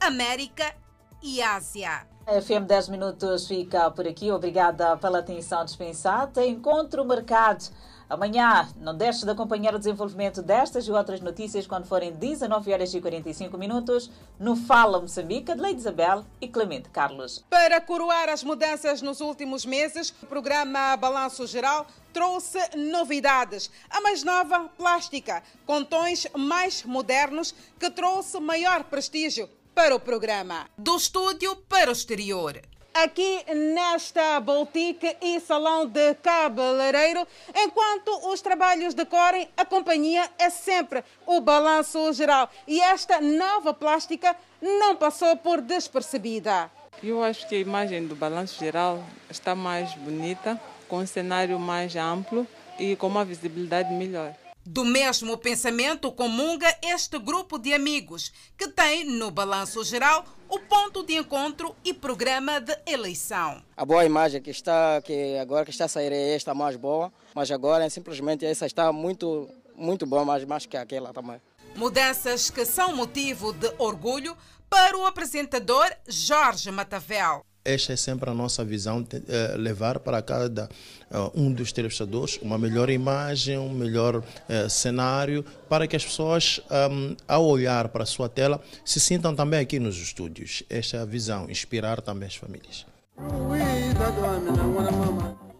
América e Ásia. A FM 10 Minutos fica por aqui. Obrigada pela atenção dispensada. Encontro mercado Amanhã, não deixe de acompanhar o desenvolvimento destas e outras notícias quando forem 19 horas e 45 minutos no Fala Moçambique de Leite Isabel e Clemente Carlos. Para coroar as mudanças nos últimos meses, o programa Balanço Geral trouxe novidades. A mais nova, plástica, com tons mais modernos, que trouxe maior prestígio para o programa. Do estúdio para o exterior aqui nesta boutique e salão de cabeleireiro. Enquanto os trabalhos decorrem, a companhia é sempre o balanço geral. E esta nova plástica não passou por despercebida. Eu acho que a imagem do balanço geral está mais bonita, com um cenário mais amplo e com uma visibilidade melhor. Do mesmo pensamento comunga este grupo de amigos, que tem no balanço geral o ponto de encontro e programa de eleição. A boa imagem que está que agora que está a sair é esta mais boa, mas agora simplesmente essa está muito muito boa, mas mais que aquela também. Mudanças que são motivo de orgulho para o apresentador Jorge Matavel. Esta é sempre a nossa visão, eh, levar para cada eh, um dos telespectadores uma melhor imagem, um melhor eh, cenário, para que as pessoas, um, ao olhar para a sua tela, se sintam também aqui nos estúdios. Esta é a visão, inspirar também as famílias.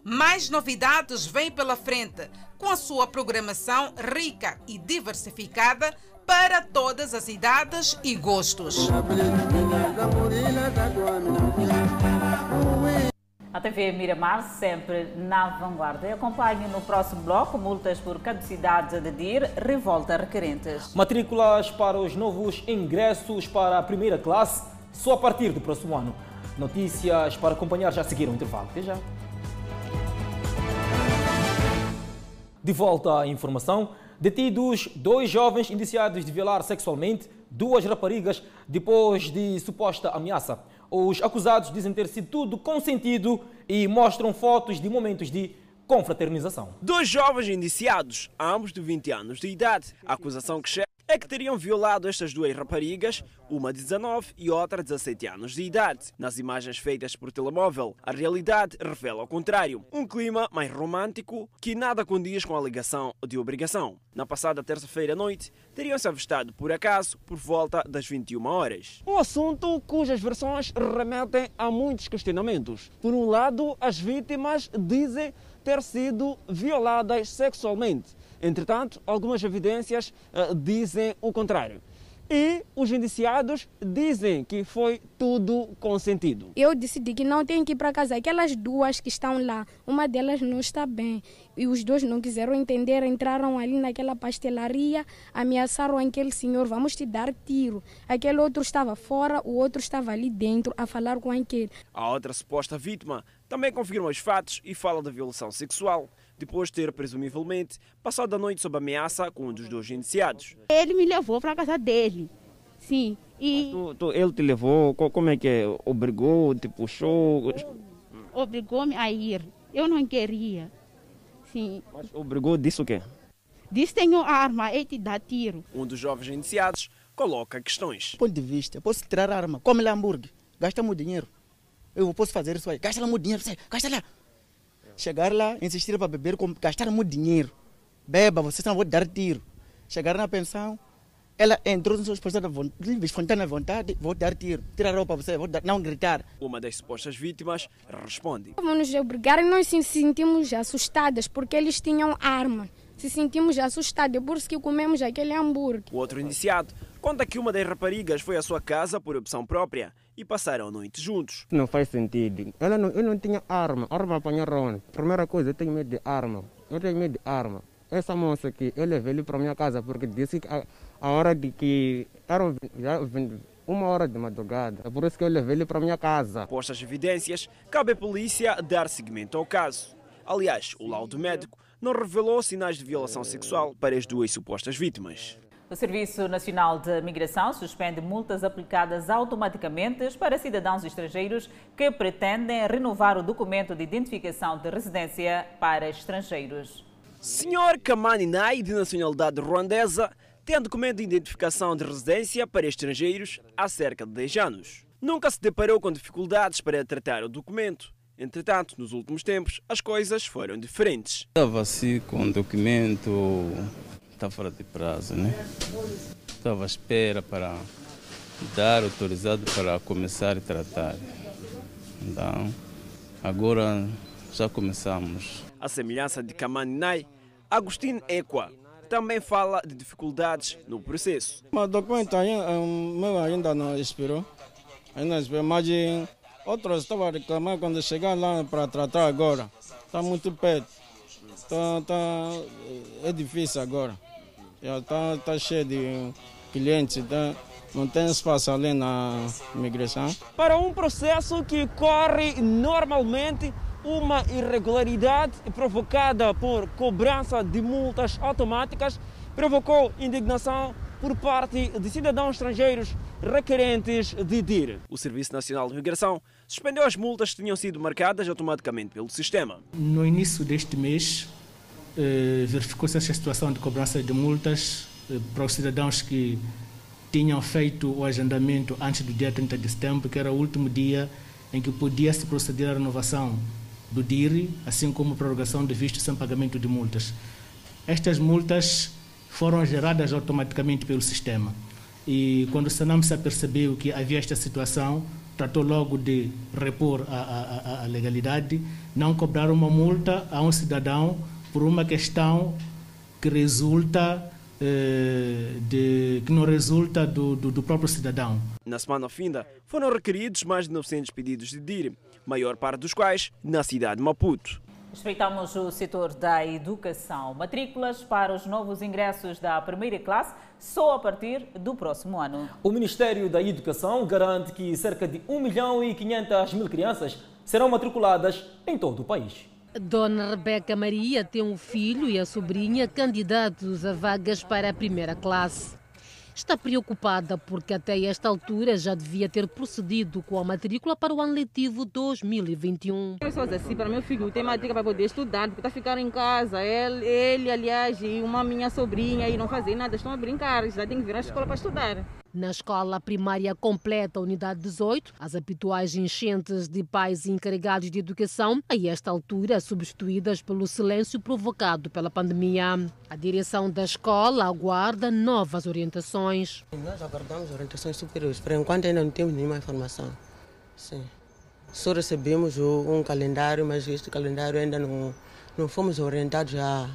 Mais novidades vêm pela frente, com a sua programação rica e diversificada para todas as idades e gostos. A TV Miramar sempre na vanguarda. Acompanhe no próximo bloco multas por caducidade de DIR, revolta requerentes. Matrículas para os novos ingressos para a primeira classe só a partir do próximo ano. Notícias para acompanhar já seguiram o intervalo. Até já. De volta à informação. Detidos dois jovens indiciados de violar sexualmente duas raparigas depois de suposta ameaça. Os acusados dizem ter sido tudo consentido e mostram fotos de momentos de confraternização. Dois jovens indiciados, ambos de 20 anos de idade. A acusação que chega é que teriam violado estas duas raparigas, uma de 19 e outra de 17 anos de idade. Nas imagens feitas por telemóvel, a realidade revela o contrário. Um clima mais romântico que nada condiz com a alegação de obrigação. Na passada terça-feira à noite, teriam se avistado por acaso por volta das 21 horas. Um assunto cujas versões remetem a muitos questionamentos. Por um lado, as vítimas dizem ter sido violadas sexualmente Entretanto, algumas evidências uh, dizem o contrário. E os indiciados dizem que foi tudo consentido. Eu decidi que não tenho que ir para casa. Aquelas duas que estão lá, uma delas não está bem. E os dois não quiseram entender, entraram ali naquela pastelaria, ameaçaram aquele senhor, vamos te dar tiro. Aquele outro estava fora, o outro estava ali dentro a falar com aquele. A outra suposta vítima também confirma os fatos e fala da violação sexual, depois de ter presumivelmente passado a noite sob ameaça com um dos dois iniciados. Ele me levou para a casa dele, sim. E tu, tu, ele te levou, como é que é? Obrigou, te puxou? Obrigou-me a ir. Eu não queria. Sim. Mas obrigou, disse o quê? Disse tenho arma, ele te dá tiro. Um dos jovens iniciados coloca questões. Ponto de vista, posso tirar a arma, come lá hambúrguer, gasta muito dinheiro. Eu posso fazer isso aí, gasta lá muito dinheiro, gasta lá. Chegar lá, insistir para beber, gastar muito dinheiro. Beba, vocês não vão dar tiro. Chegar na pensão, ela entrou nos seus livres, espontânea vontade, vou dar tiro. Tirar a roupa você, vou dar, não gritar. Uma das supostas vítimas responde. Vamos nos obrigar e nós nos sentimos assustadas porque eles tinham arma. Se sentimos assustados, é por isso que comemos aquele hambúrguer. O outro indiciado conta que uma das raparigas foi à sua casa por opção própria e passaram a noite juntos. Não faz sentido. Ela não, eu não tinha arma. Arma apanharam. Primeira coisa, eu tenho medo de arma. Eu tenho medo de arma. Essa moça aqui, eu levei ele para minha casa porque disse que a, a hora de que era já, uma hora de madrugada. É por isso que eu levei ele para minha casa. Postas evidências, cabe à polícia dar seguimento ao caso. Aliás, o laudo médico não revelou sinais de violação sexual para as duas supostas vítimas. O Serviço Nacional de Migração suspende multas aplicadas automaticamente para cidadãos estrangeiros que pretendem renovar o documento de identificação de residência para estrangeiros. Senhor Kamani Nai, de nacionalidade ruandesa, tem documento de identificação de residência para estrangeiros há cerca de 10 anos. Nunca se deparou com dificuldades para tratar o documento Entretanto, nos últimos tempos, as coisas foram diferentes. Estava assim com um documento, está fora de prazo, né? Estava à espera para dar autorizado para começar a tratar. Então, agora já começamos. A semelhança de Kamaninai, Agostinho Equa também fala de dificuldades no processo. O documento ainda, ainda não expirou. Ainda não expirou, mas Outros estavam reclamando quando chegar lá para tratar agora. Está muito perto. Tá, tá, é difícil agora. Está tá cheio de clientes. Tá, não tem espaço ali na imigração. Para um processo que corre normalmente, uma irregularidade provocada por cobrança de multas automáticas provocou indignação por parte de cidadãos estrangeiros requerentes de DIR. O Serviço Nacional de Migração suspendeu as multas que tinham sido marcadas automaticamente pelo sistema. No início deste mês, eh, verificou-se essa situação de cobrança de multas eh, para os cidadãos que tinham feito o agendamento antes do dia 30 de setembro, que era o último dia em que podia se proceder à renovação do DIR, assim como prorrogação de visto sem pagamento de multas. Estas multas foram geradas automaticamente pelo sistema. E quando o Sanam se apercebeu que havia esta situação, tratou logo de repor a, a, a, legalidade, não cobrar uma multa a um cidadão por uma questão que resulta eh, de, que não resulta do, do, do, próprio cidadão. Na semana finda foram requeridos mais de 900 pedidos de DIR, maior parte dos quais na cidade de Maputo. Respeitamos o setor da educação. Matrículas para os novos ingressos da primeira classe só a partir do próximo ano. O Ministério da Educação garante que cerca de 1 milhão e 500 mil crianças serão matriculadas em todo o país. Dona Rebeca Maria tem um filho e a sobrinha candidatos a vagas para a primeira classe está preocupada porque até esta altura já devia ter procedido com a matrícula para o ano letivo 2021. Pessoas assim, para meu filho, tem matrícula para poder estudar, porque está ficando em casa. Ele, ele, aliás, e uma minha sobrinha e não fazem nada, estão a brincar, já tem que vir à escola para estudar. Na escola primária completa, unidade 18, as habituais enchentes de pais encarregados de educação, a esta altura substituídas pelo silêncio provocado pela pandemia. A direção da escola aguarda novas orientações. Nós aguardamos orientações superiores. Por enquanto ainda não temos nenhuma informação. Sim. Só recebemos um calendário, mas este calendário ainda não, não fomos orientados a,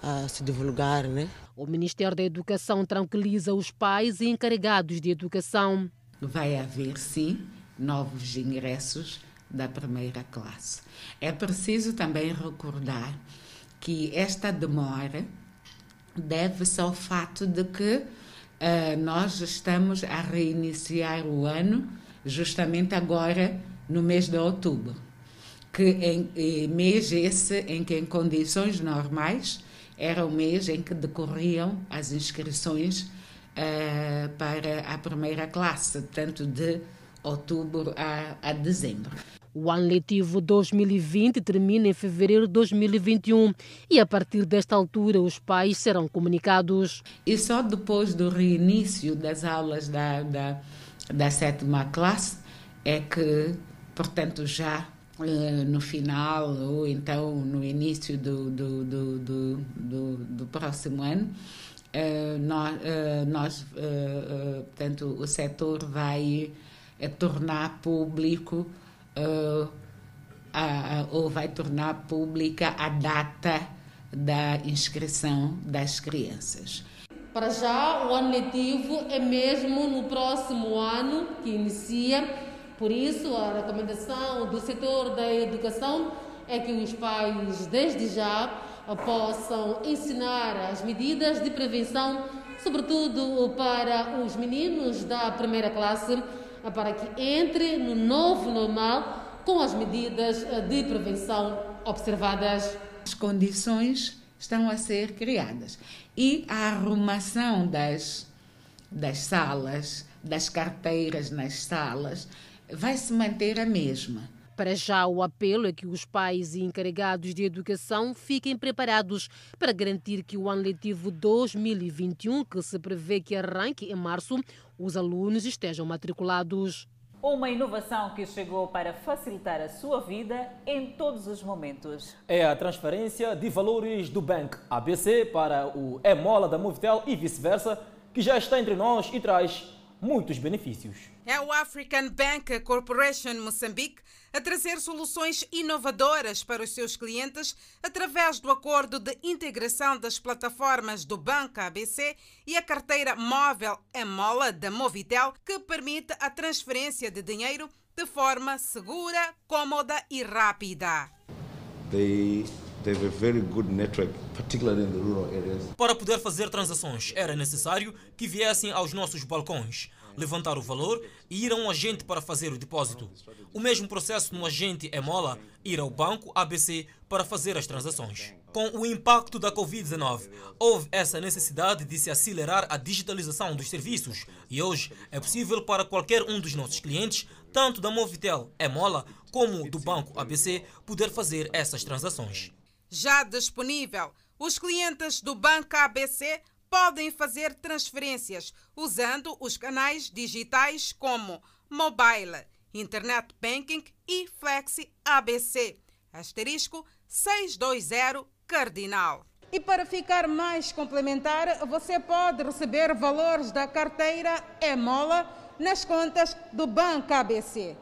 a se divulgar, né? O Ministério da Educação tranquiliza os pais e encarregados de educação. Vai haver, sim, novos ingressos da primeira classe. É preciso também recordar que esta demora deve-se ao fato de que uh, nós estamos a reiniciar o ano justamente agora no mês de outubro. que em, mês esse em que em condições normais era o mês em que decorriam as inscrições uh, para a primeira classe, tanto de outubro a, a dezembro. O ano letivo 2020 termina em fevereiro de 2021 e a partir desta altura os pais serão comunicados. E só depois do reinício das aulas da, da, da sétima classe é que, portanto, já eh, no final ou então no início do, do, do, do, do, do próximo ano, uh, nós, uh, nós portanto, o setor vai tornar público a, ou vai tornar pública a data da inscrição das crianças. Para já, o ano letivo é mesmo no próximo ano que inicia por isso, a recomendação do setor da educação é que os pais, desde já, possam ensinar as medidas de prevenção, sobretudo para os meninos da primeira classe, para que entre no novo normal com as medidas de prevenção observadas. As condições estão a ser criadas e a arrumação das, das salas, das carteiras nas salas, vai se manter a mesma. Para já, o apelo é que os pais e encarregados de educação fiquem preparados para garantir que o ano letivo 2021, que se prevê que arranque em março, os alunos estejam matriculados. Uma inovação que chegou para facilitar a sua vida em todos os momentos. É a transferência de valores do Banco ABC para o Emola da Movitel e vice-versa, que já está entre nós e traz muitos benefícios. É o African Bank Corporation Moçambique a trazer soluções inovadoras para os seus clientes através do acordo de integração das plataformas do Banco ABC e a carteira móvel Emola da Movitel, que permite a transferência de dinheiro de forma segura, cômoda e rápida. They Para poder fazer transações, era necessário que viessem aos nossos balcões, levantar o valor e ir a um agente para fazer o depósito. O mesmo processo no agente Emola, ir ao banco ABC para fazer as transações. Com o impacto da Covid-19, houve essa necessidade de se acelerar a digitalização dos serviços e hoje é possível para qualquer um dos nossos clientes, tanto da Movitel Emola como do Banco ABC, poder fazer essas transações já disponível. Os clientes do Banco ABC podem fazer transferências usando os canais digitais como mobile, internet banking e flexi ABC. Asterisco 620 cardinal. E para ficar mais complementar, você pode receber valores da carteira Emola nas contas do Banco ABC.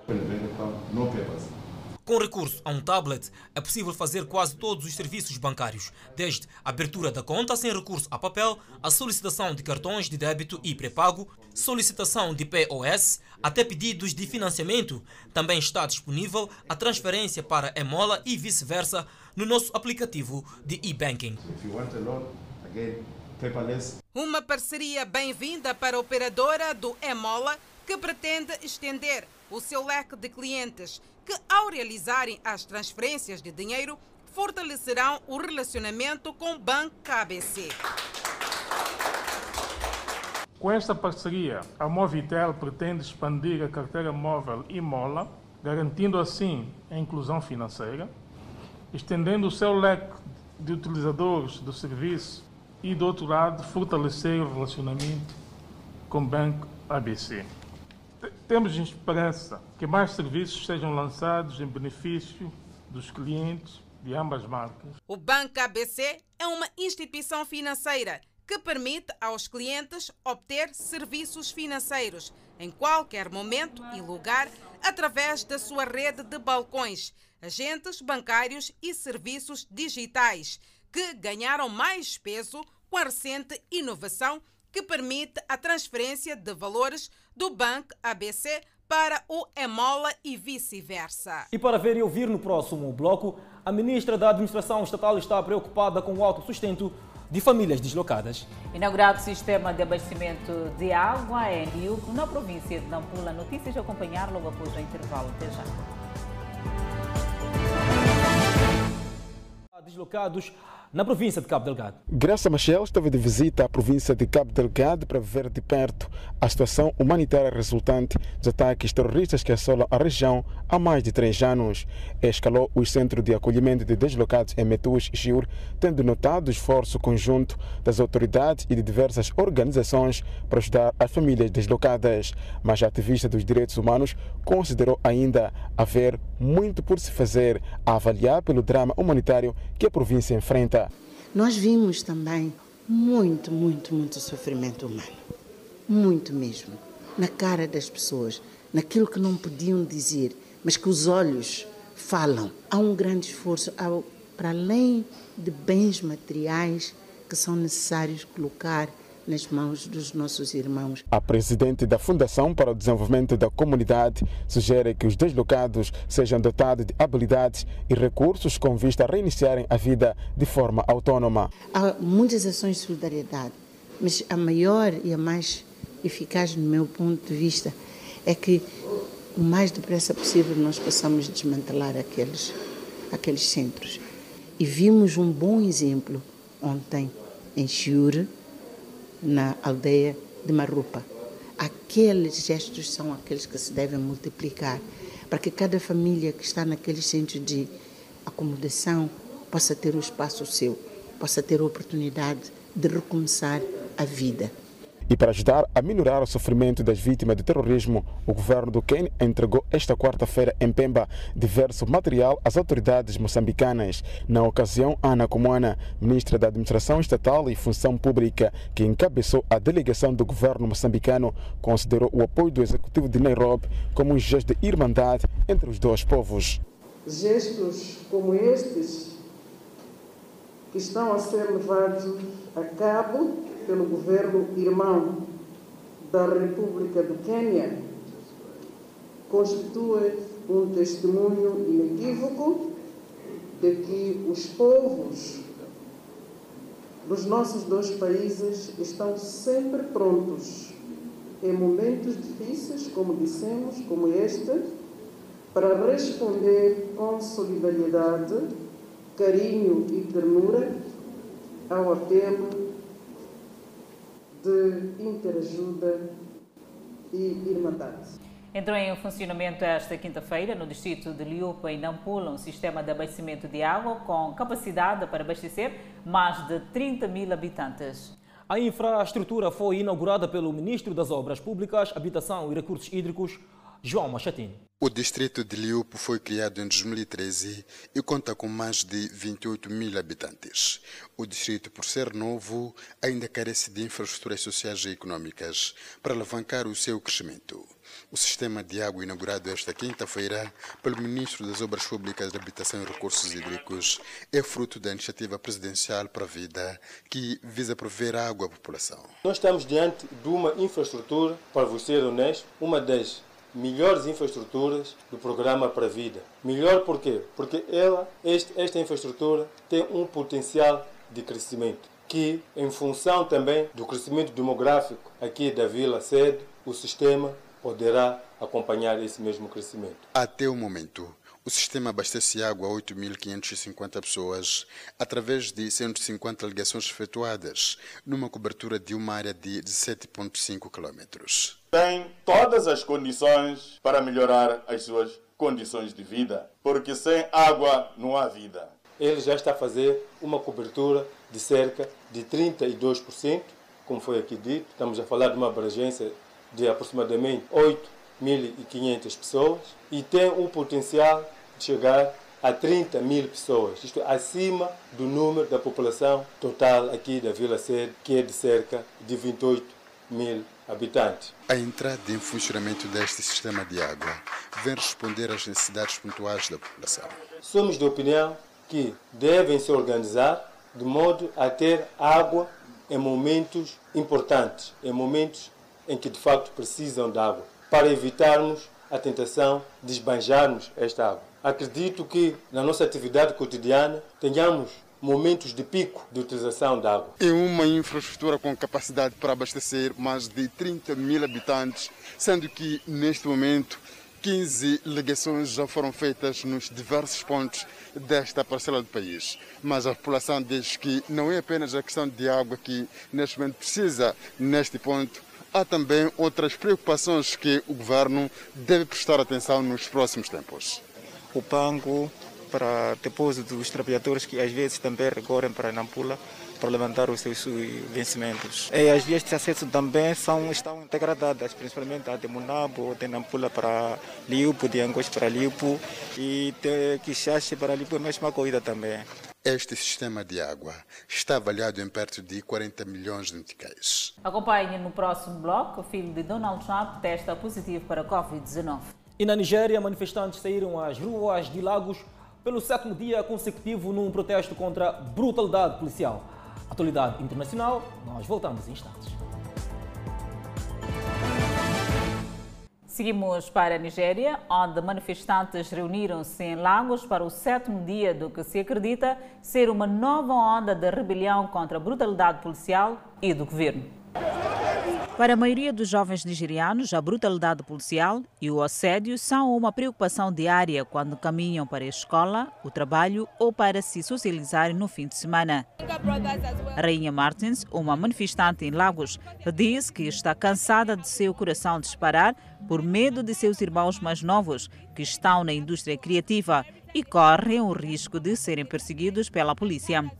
Com recurso a um tablet, é possível fazer quase todos os serviços bancários, desde a abertura da conta sem recurso a papel, a solicitação de cartões de débito e pré-pago, solicitação de POS, até pedidos de financiamento. Também está disponível a transferência para Emola e vice-versa no nosso aplicativo de e-banking. Uma parceria bem-vinda para a operadora do Emola que pretende estender o seu leque de clientes que, ao realizarem as transferências de dinheiro, fortalecerão o relacionamento com o Banco ABC. Com esta parceria, a Movitel pretende expandir a carteira móvel e mola, garantindo assim a inclusão financeira, estendendo o seu leque de utilizadores do serviço e, do outro lado, fortalecer o relacionamento com o Banco ABC. Temos esperança que mais serviços sejam lançados em benefício dos clientes de ambas marcas. O Banco ABC é uma instituição financeira que permite aos clientes obter serviços financeiros em qualquer momento e lugar através da sua rede de balcões, agentes bancários e serviços digitais, que ganharam mais peso com a recente inovação que permite a transferência de valores do Banco ABC para o Emola e vice-versa. E para ver e ouvir no próximo bloco, a ministra da Administração Estatal está preocupada com o alto sustento de famílias deslocadas. Inaugurado o sistema de abastecimento de água em Niuco, na província de Nampula. Notícias a acompanhar logo após o intervalo. Até já. deslocados na província de Cabo Delgado. Graça Machel esteve de visita à província de Cabo Delgado para ver de perto a situação humanitária resultante dos ataques terroristas que assolam a região há mais de três anos. Escalou o centro de acolhimento de deslocados em Metus e Chiur, tendo notado o esforço conjunto das autoridades e de diversas organizações para ajudar as famílias deslocadas. Mas a ativista dos direitos humanos considerou ainda haver muito por se fazer a avaliar pelo drama humanitário que a província enfrenta. Nós vimos também muito, muito, muito sofrimento humano. Muito mesmo. Na cara das pessoas, naquilo que não podiam dizer, mas que os olhos falam. Há um grande esforço, para além de bens materiais que são necessários colocar nas mãos dos nossos irmãos. A presidente da Fundação para o Desenvolvimento da Comunidade sugere que os deslocados sejam dotados de habilidades e recursos com vista a reiniciarem a vida de forma autónoma. Há muitas ações de solidariedade, mas a maior e a mais eficaz, no meu ponto de vista, é que o mais depressa possível nós possamos desmantelar aqueles, aqueles centros. E vimos um bom exemplo ontem em Chiure, na aldeia de Marupa. Aqueles gestos são aqueles que se devem multiplicar para que cada família que está naquele centro de acomodação possa ter um espaço seu, possa ter a oportunidade de recomeçar a vida. E para ajudar a minorar o sofrimento das vítimas de terrorismo, o governo do Quênia entregou esta quarta-feira em Pemba diverso material às autoridades moçambicanas. Na ocasião, Ana Comoana, ministra da Administração Estatal e Função Pública, que encabeçou a delegação do governo moçambicano, considerou o apoio do executivo de Nairobi como um gesto de irmandade entre os dois povos. Gestos como estes que estão a ser levados a cabo pelo governo irmão da República do Quênia constitui um testemunho inequívoco de que os povos dos nossos dois países estão sempre prontos em momentos difíceis, como dissemos, como este, para responder com solidariedade, carinho e ternura ao apelo de interajuda e irmandade. Entrou em funcionamento esta quinta-feira, no distrito de Liupa, em Nampula, um sistema de abastecimento de água com capacidade para abastecer mais de 30 mil habitantes. A infraestrutura foi inaugurada pelo Ministro das Obras Públicas, Habitação e Recursos Hídricos, João Machatini. O distrito de Liupo foi criado em 2013 e conta com mais de 28 mil habitantes. O distrito, por ser novo, ainda carece de infraestruturas sociais e econômicas para alavancar o seu crescimento. O sistema de água inaugurado esta quinta-feira pelo Ministro das Obras Públicas, de Habitação e Recursos Hídricos é fruto da iniciativa presidencial para a vida que visa prover água à população. Nós estamos diante de uma infraestrutura, para você ser honesto, uma das melhores infraestruturas do programa para a vida. Melhor por quê? Porque ela, este, esta infraestrutura tem um potencial de crescimento que, em função também do crescimento demográfico aqui da Vila Sede, o sistema poderá acompanhar esse mesmo crescimento. Até o momento, o sistema abastece água a 8.550 pessoas através de 150 ligações efetuadas, numa cobertura de uma área de 17,5 km. Tem todas as condições para melhorar as suas condições de vida, porque sem água não há vida. Ele já está a fazer uma cobertura de cerca de 32%, como foi aqui dito. Estamos a falar de uma abrangência de aproximadamente 8.500 pessoas e tem um potencial de chegar a 30 mil pessoas, isto acima do número da população total aqui da Vila Sede, que é de cerca de 28 mil habitantes. A entrada em funcionamento deste sistema de água vem responder às necessidades pontuais da população. Somos de opinião que devem se organizar de modo a ter água em momentos importantes, em momentos em que de facto precisam de água, para evitarmos a tentação de esbanjarmos esta água. Acredito que na nossa atividade cotidiana tenhamos momentos de pico de utilização de água. É uma infraestrutura com capacidade para abastecer mais de 30 mil habitantes, sendo que neste momento 15 ligações já foram feitas nos diversos pontos desta parcela do país. Mas a população diz que não é apenas a questão de água que neste momento precisa neste ponto, há também outras preocupações que o governo deve prestar atenção nos próximos tempos. O banco para depósito dos trabalhadores que às vezes também recorrem para Nampula para levantar os seus vencimentos. E as vias de acesso também são, estão degradadas, principalmente a de Munabo, de Nampula para Liupo, de Angos para Liupo e de Quixaxe para Liupo, a mesma coisa também. Este sistema de água está avaliado em perto de 40 milhões de meticais. Acompanhe no próximo bloco o filho de Donald Trump testa positivo para a Covid-19. E na Nigéria, manifestantes saíram às ruas de Lagos pelo sétimo dia consecutivo num protesto contra a brutalidade policial. Atualidade internacional, nós voltamos em instantes. Seguimos para a Nigéria, onde manifestantes reuniram-se em Lagos para o sétimo dia do que se acredita ser uma nova onda de rebelião contra a brutalidade policial e do governo. Para a maioria dos jovens nigerianos, a brutalidade policial e o assédio são uma preocupação diária quando caminham para a escola, o trabalho ou para se socializarem no fim de semana. Rainha Martins, uma manifestante em Lagos, diz que está cansada de seu coração disparar por medo de seus irmãos mais novos, que estão na indústria criativa e correm o risco de serem perseguidos pela polícia.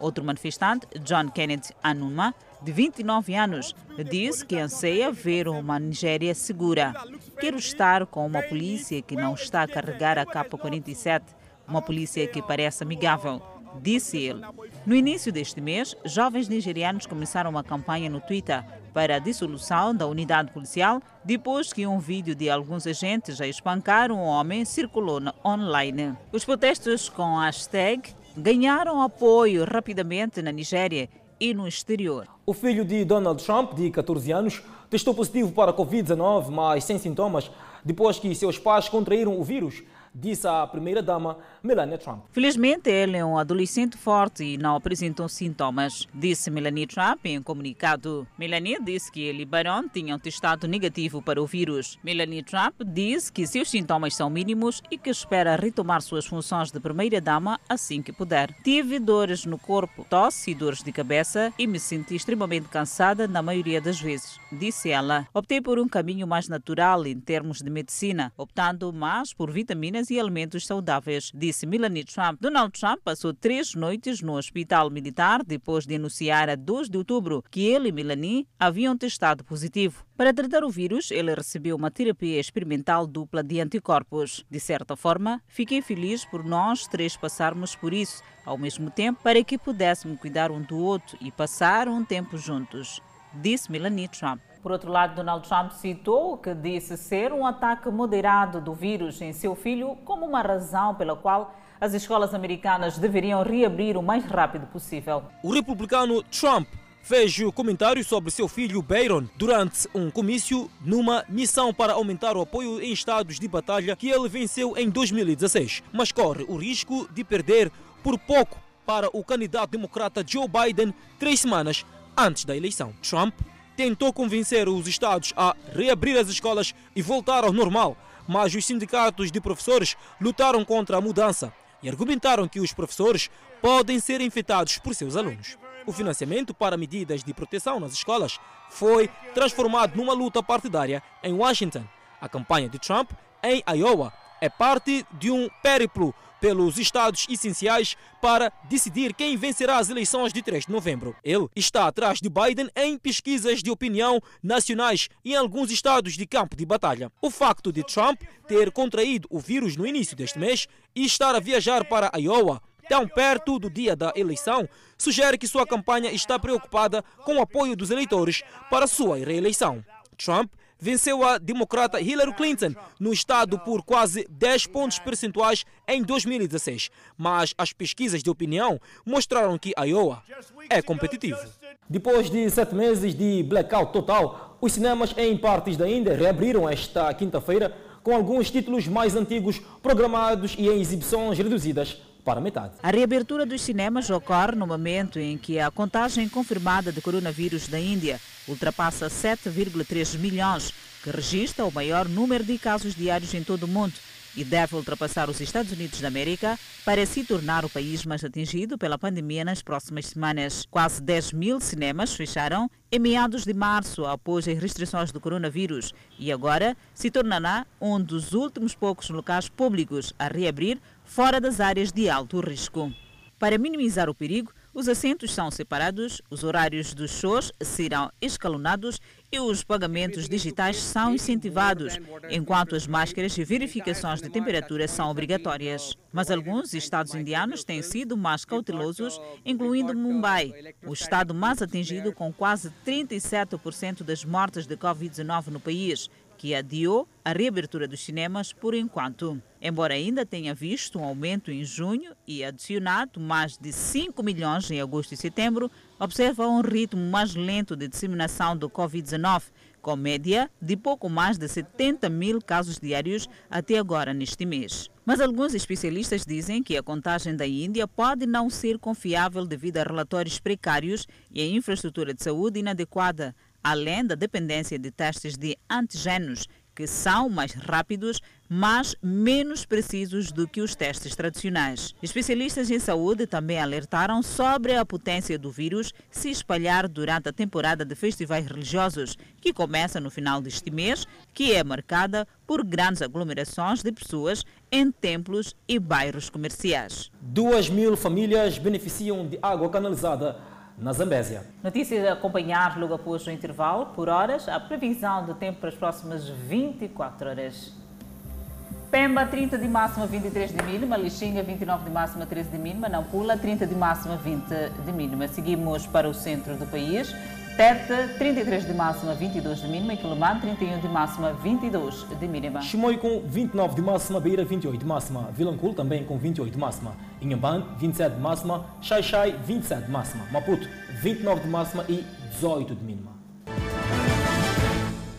Outro manifestante, John Kenneth Anuma, de 29 anos, diz que anseia ver uma Nigéria segura. Quero estar com uma polícia que não está a carregar a capa 47, uma polícia que parece amigável, disse ele. No início deste mês, jovens nigerianos começaram uma campanha no Twitter para a dissolução da unidade policial depois que um vídeo de alguns agentes a espancar um homem circulou online. Os protestos com a hashtag ganharam apoio rapidamente na Nigéria e no exterior. O filho de Donald Trump, de 14 anos, testou positivo para a Covid-19, mas sem sintomas, depois que seus pais contraíram o vírus disse a primeira-dama Melania Trump. Felizmente, ele é um adolescente forte e não apresentou sintomas, disse Melania Trump em um comunicado. Melania disse que ele e Barron tinham testado negativo para o vírus. Melania Trump disse que seus sintomas são mínimos e que espera retomar suas funções de primeira-dama assim que puder. Tive dores no corpo, tosse e dores de cabeça e me senti extremamente cansada na maioria das vezes, disse ela. Optei por um caminho mais natural em termos de medicina, optando mais por vitaminas e alimentos saudáveis, disse Melanie Trump. Donald Trump passou três noites no hospital militar depois de anunciar a 2 de outubro que ele e Melanie haviam testado positivo. Para tratar o vírus, ele recebeu uma terapia experimental dupla de anticorpos. De certa forma, fiquei feliz por nós três passarmos por isso, ao mesmo tempo, para que pudéssemos cuidar um do outro e passar um tempo juntos, disse Melanie Trump. Por outro lado, Donald Trump citou o que disse ser um ataque moderado do vírus em seu filho como uma razão pela qual as escolas americanas deveriam reabrir o mais rápido possível. O republicano Trump fez comentários sobre seu filho Bayron durante um comício numa missão para aumentar o apoio em estados de batalha que ele venceu em 2016, mas corre o risco de perder por pouco para o candidato democrata Joe Biden três semanas antes da eleição. Trump tentou convencer os estados a reabrir as escolas e voltar ao normal, mas os sindicatos de professores lutaram contra a mudança e argumentaram que os professores podem ser infectados por seus alunos. O financiamento para medidas de proteção nas escolas foi transformado numa luta partidária em Washington. A campanha de Trump em Iowa é parte de um périplo pelos estados essenciais para decidir quem vencerá as eleições de 3 de novembro. Ele está atrás de Biden em pesquisas de opinião nacionais e em alguns estados de campo de batalha. O facto de Trump ter contraído o vírus no início deste mês e estar a viajar para Iowa tão perto do dia da eleição, sugere que sua campanha está preocupada com o apoio dos eleitores para sua reeleição. Trump venceu a democrata Hillary Clinton no estado por quase 10 pontos percentuais em 2016, mas as pesquisas de opinião mostraram que Iowa é competitivo. Depois de sete meses de blackout total, os cinemas em partes da Índia reabriram esta quinta-feira com alguns títulos mais antigos programados e em exibições reduzidas para metade. A reabertura dos cinemas ocorre no momento em que a contagem confirmada de coronavírus da Índia ultrapassa 7,3 milhões, que registra o maior número de casos diários em todo o mundo e deve ultrapassar os Estados Unidos da América para se tornar o país mais atingido pela pandemia nas próximas semanas. Quase 10 mil cinemas fecharam em meados de março após as restrições do coronavírus e agora se tornará um dos últimos poucos locais públicos a reabrir fora das áreas de alto risco. Para minimizar o perigo, os assentos são separados, os horários dos shows serão escalonados e os pagamentos digitais são incentivados, enquanto as máscaras e verificações de temperatura são obrigatórias. Mas alguns estados indianos têm sido mais cautelosos, incluindo Mumbai, o estado mais atingido com quase 37% das mortes de Covid-19 no país, que adiou a reabertura dos cinemas por enquanto. Embora ainda tenha visto um aumento em junho e adicionado mais de 5 milhões em agosto e setembro, observa um ritmo mais lento de disseminação do Covid-19, com média de pouco mais de 70 mil casos diários até agora neste mês. Mas alguns especialistas dizem que a contagem da Índia pode não ser confiável devido a relatórios precários e a infraestrutura de saúde inadequada, além da dependência de testes de antígenos, que são mais rápidos, mas menos precisos do que os testes tradicionais. Especialistas em saúde também alertaram sobre a potência do vírus se espalhar durante a temporada de festivais religiosos, que começa no final deste mês, que é marcada por grandes aglomerações de pessoas em templos e bairros comerciais. Duas mil famílias beneficiam de água canalizada na Zambésia. Notícias a acompanhar logo após o intervalo, por horas, a previsão do tempo para as próximas 24 horas. Pemba, 30 de máxima, 23 de mínima. Lixinga, 29 de máxima, 13 de mínima. Nampula, 30 de máxima, 20 de mínima. Seguimos para o centro do país. Tete, 33 de máxima, 22 de mínima. Quilomã, 31 de máxima, 22 de mínima. Chimoio com 29 de máxima, Beira 28 de máxima. Vilanculo também com 28 de máxima. Inhamban, 27 de máxima. Xai-Xai, 27 de máxima. Maputo, 29 de máxima e 18 de mínima.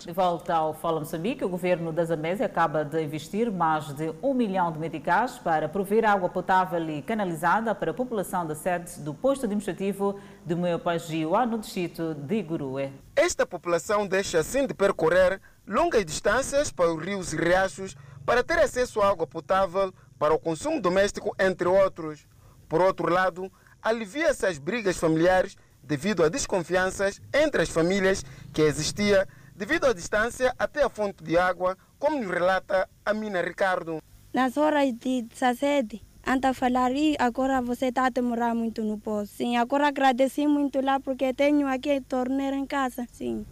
De volta ao Fala Moçambique, o governo da Zambésia acaba de investir mais de um milhão de meticais para prover água potável e canalizada para a população da sede do posto administrativo de Moepagiua, no distrito de Gurue. Esta população deixa assim de percorrer longas distâncias para os rios e riachos para ter acesso à água potável para o consumo doméstico, entre outros. Por outro lado, alivia-se as brigas familiares devido a desconfianças entre as famílias que existia devido à distância até a fonte de água, como nos relata a Mina Ricardo. Nas horas de 17, anda a falar e agora você está a demorar muito no poço. Sim, agora agradeci muito lá porque tenho aqui torneira em casa. Sim.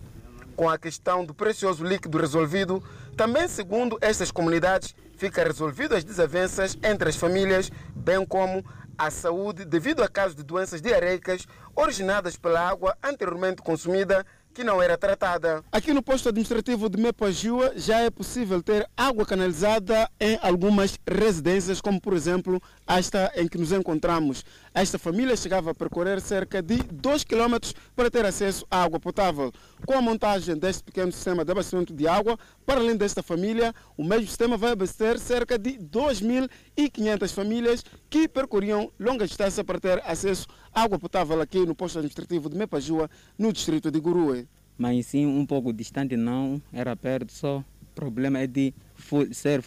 Com a questão do precioso líquido resolvido, também segundo estas comunidades, fica resolvido as desavenças entre as famílias, bem como a saúde devido a casos de doenças diarreicas originadas pela água anteriormente consumida que não era tratada. Aqui no posto administrativo de Mepagiua já é possível ter água canalizada em algumas residências, como por exemplo esta em que nos encontramos. Esta família chegava a percorrer cerca de 2 km para ter acesso à água potável. Com a montagem deste pequeno sistema de abastecimento de água, para além desta família, o mesmo sistema vai abastecer cerca de 2.500 famílias que percorriam longa distância para ter acesso à água potável aqui no posto administrativo de Mepajua, no distrito de Gurue. Mas sim, um pouco distante não, era perto só. O problema é de full, ser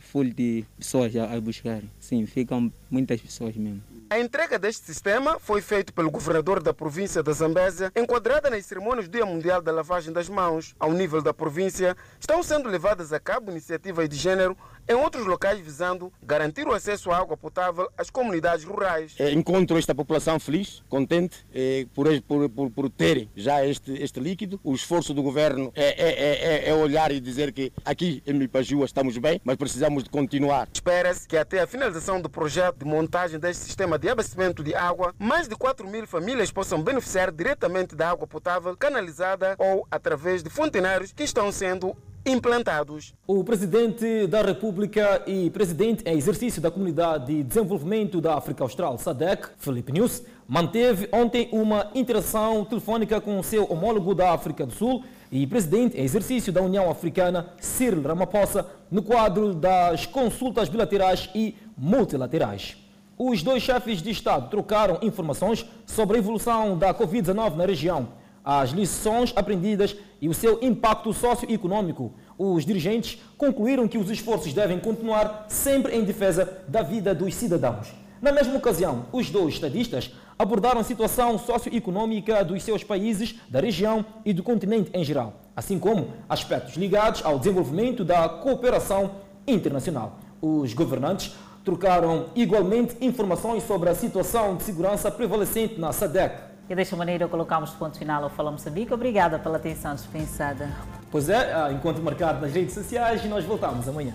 full de pessoas a buscar. Sim, ficam muitas pessoas mesmo. A entrega deste sistema foi feita pelo governador da província da Zambésia, enquadrada nas cerimônias do Dia Mundial da Lavagem das Mãos. Ao nível da província, estão sendo levadas a cabo iniciativas de gênero em outros locais visando garantir o acesso à água potável às comunidades rurais. É, encontro esta população feliz, contente é, por, por, por, por terem já este, este líquido. O esforço do governo é, é, é, olhar e dizer que aqui em Mipajua estamos bem, mas precisamos de continuar. Espera-se que até a finalização do projeto de montagem deste sistema de abastecimento de água, mais de 4 mil famílias possam beneficiar diretamente da água potável canalizada ou através de fontenários que estão sendo implantados. O presidente da República e presidente em exercício da Comunidade de Desenvolvimento da África Austral, SADC, Felipe News, manteve ontem uma interação telefônica com seu homólogo da África do Sul e presidente em exercício da União Africana, Cyril Ramaphosa, no quadro das consultas bilaterais e multilaterais. os dois chefes de Estado trocaram informações sobre a evolução da Covid-19 na região, as lições aprendidas e o seu impacto socioeconômico. Os dirigentes concluíram que os esforços devem continuar sempre em defesa da vida dos cidadãos. Na mesma ocasião, os dois estadistas abordaram a situação socioeconômica dos seus países, da região e do continente em geral, assim como aspectos ligados ao desenvolvimento da cooperação internacional. Os governantes trocaram igualmente informações sobre a situação de segurança prevalecente na SADEC. E desta maneira colocamos ponto final ao Fala Moçambique. Obrigada pela atenção dispensada. Pois é, enquanto marcado nas redes sociais nós voltamos amanhã.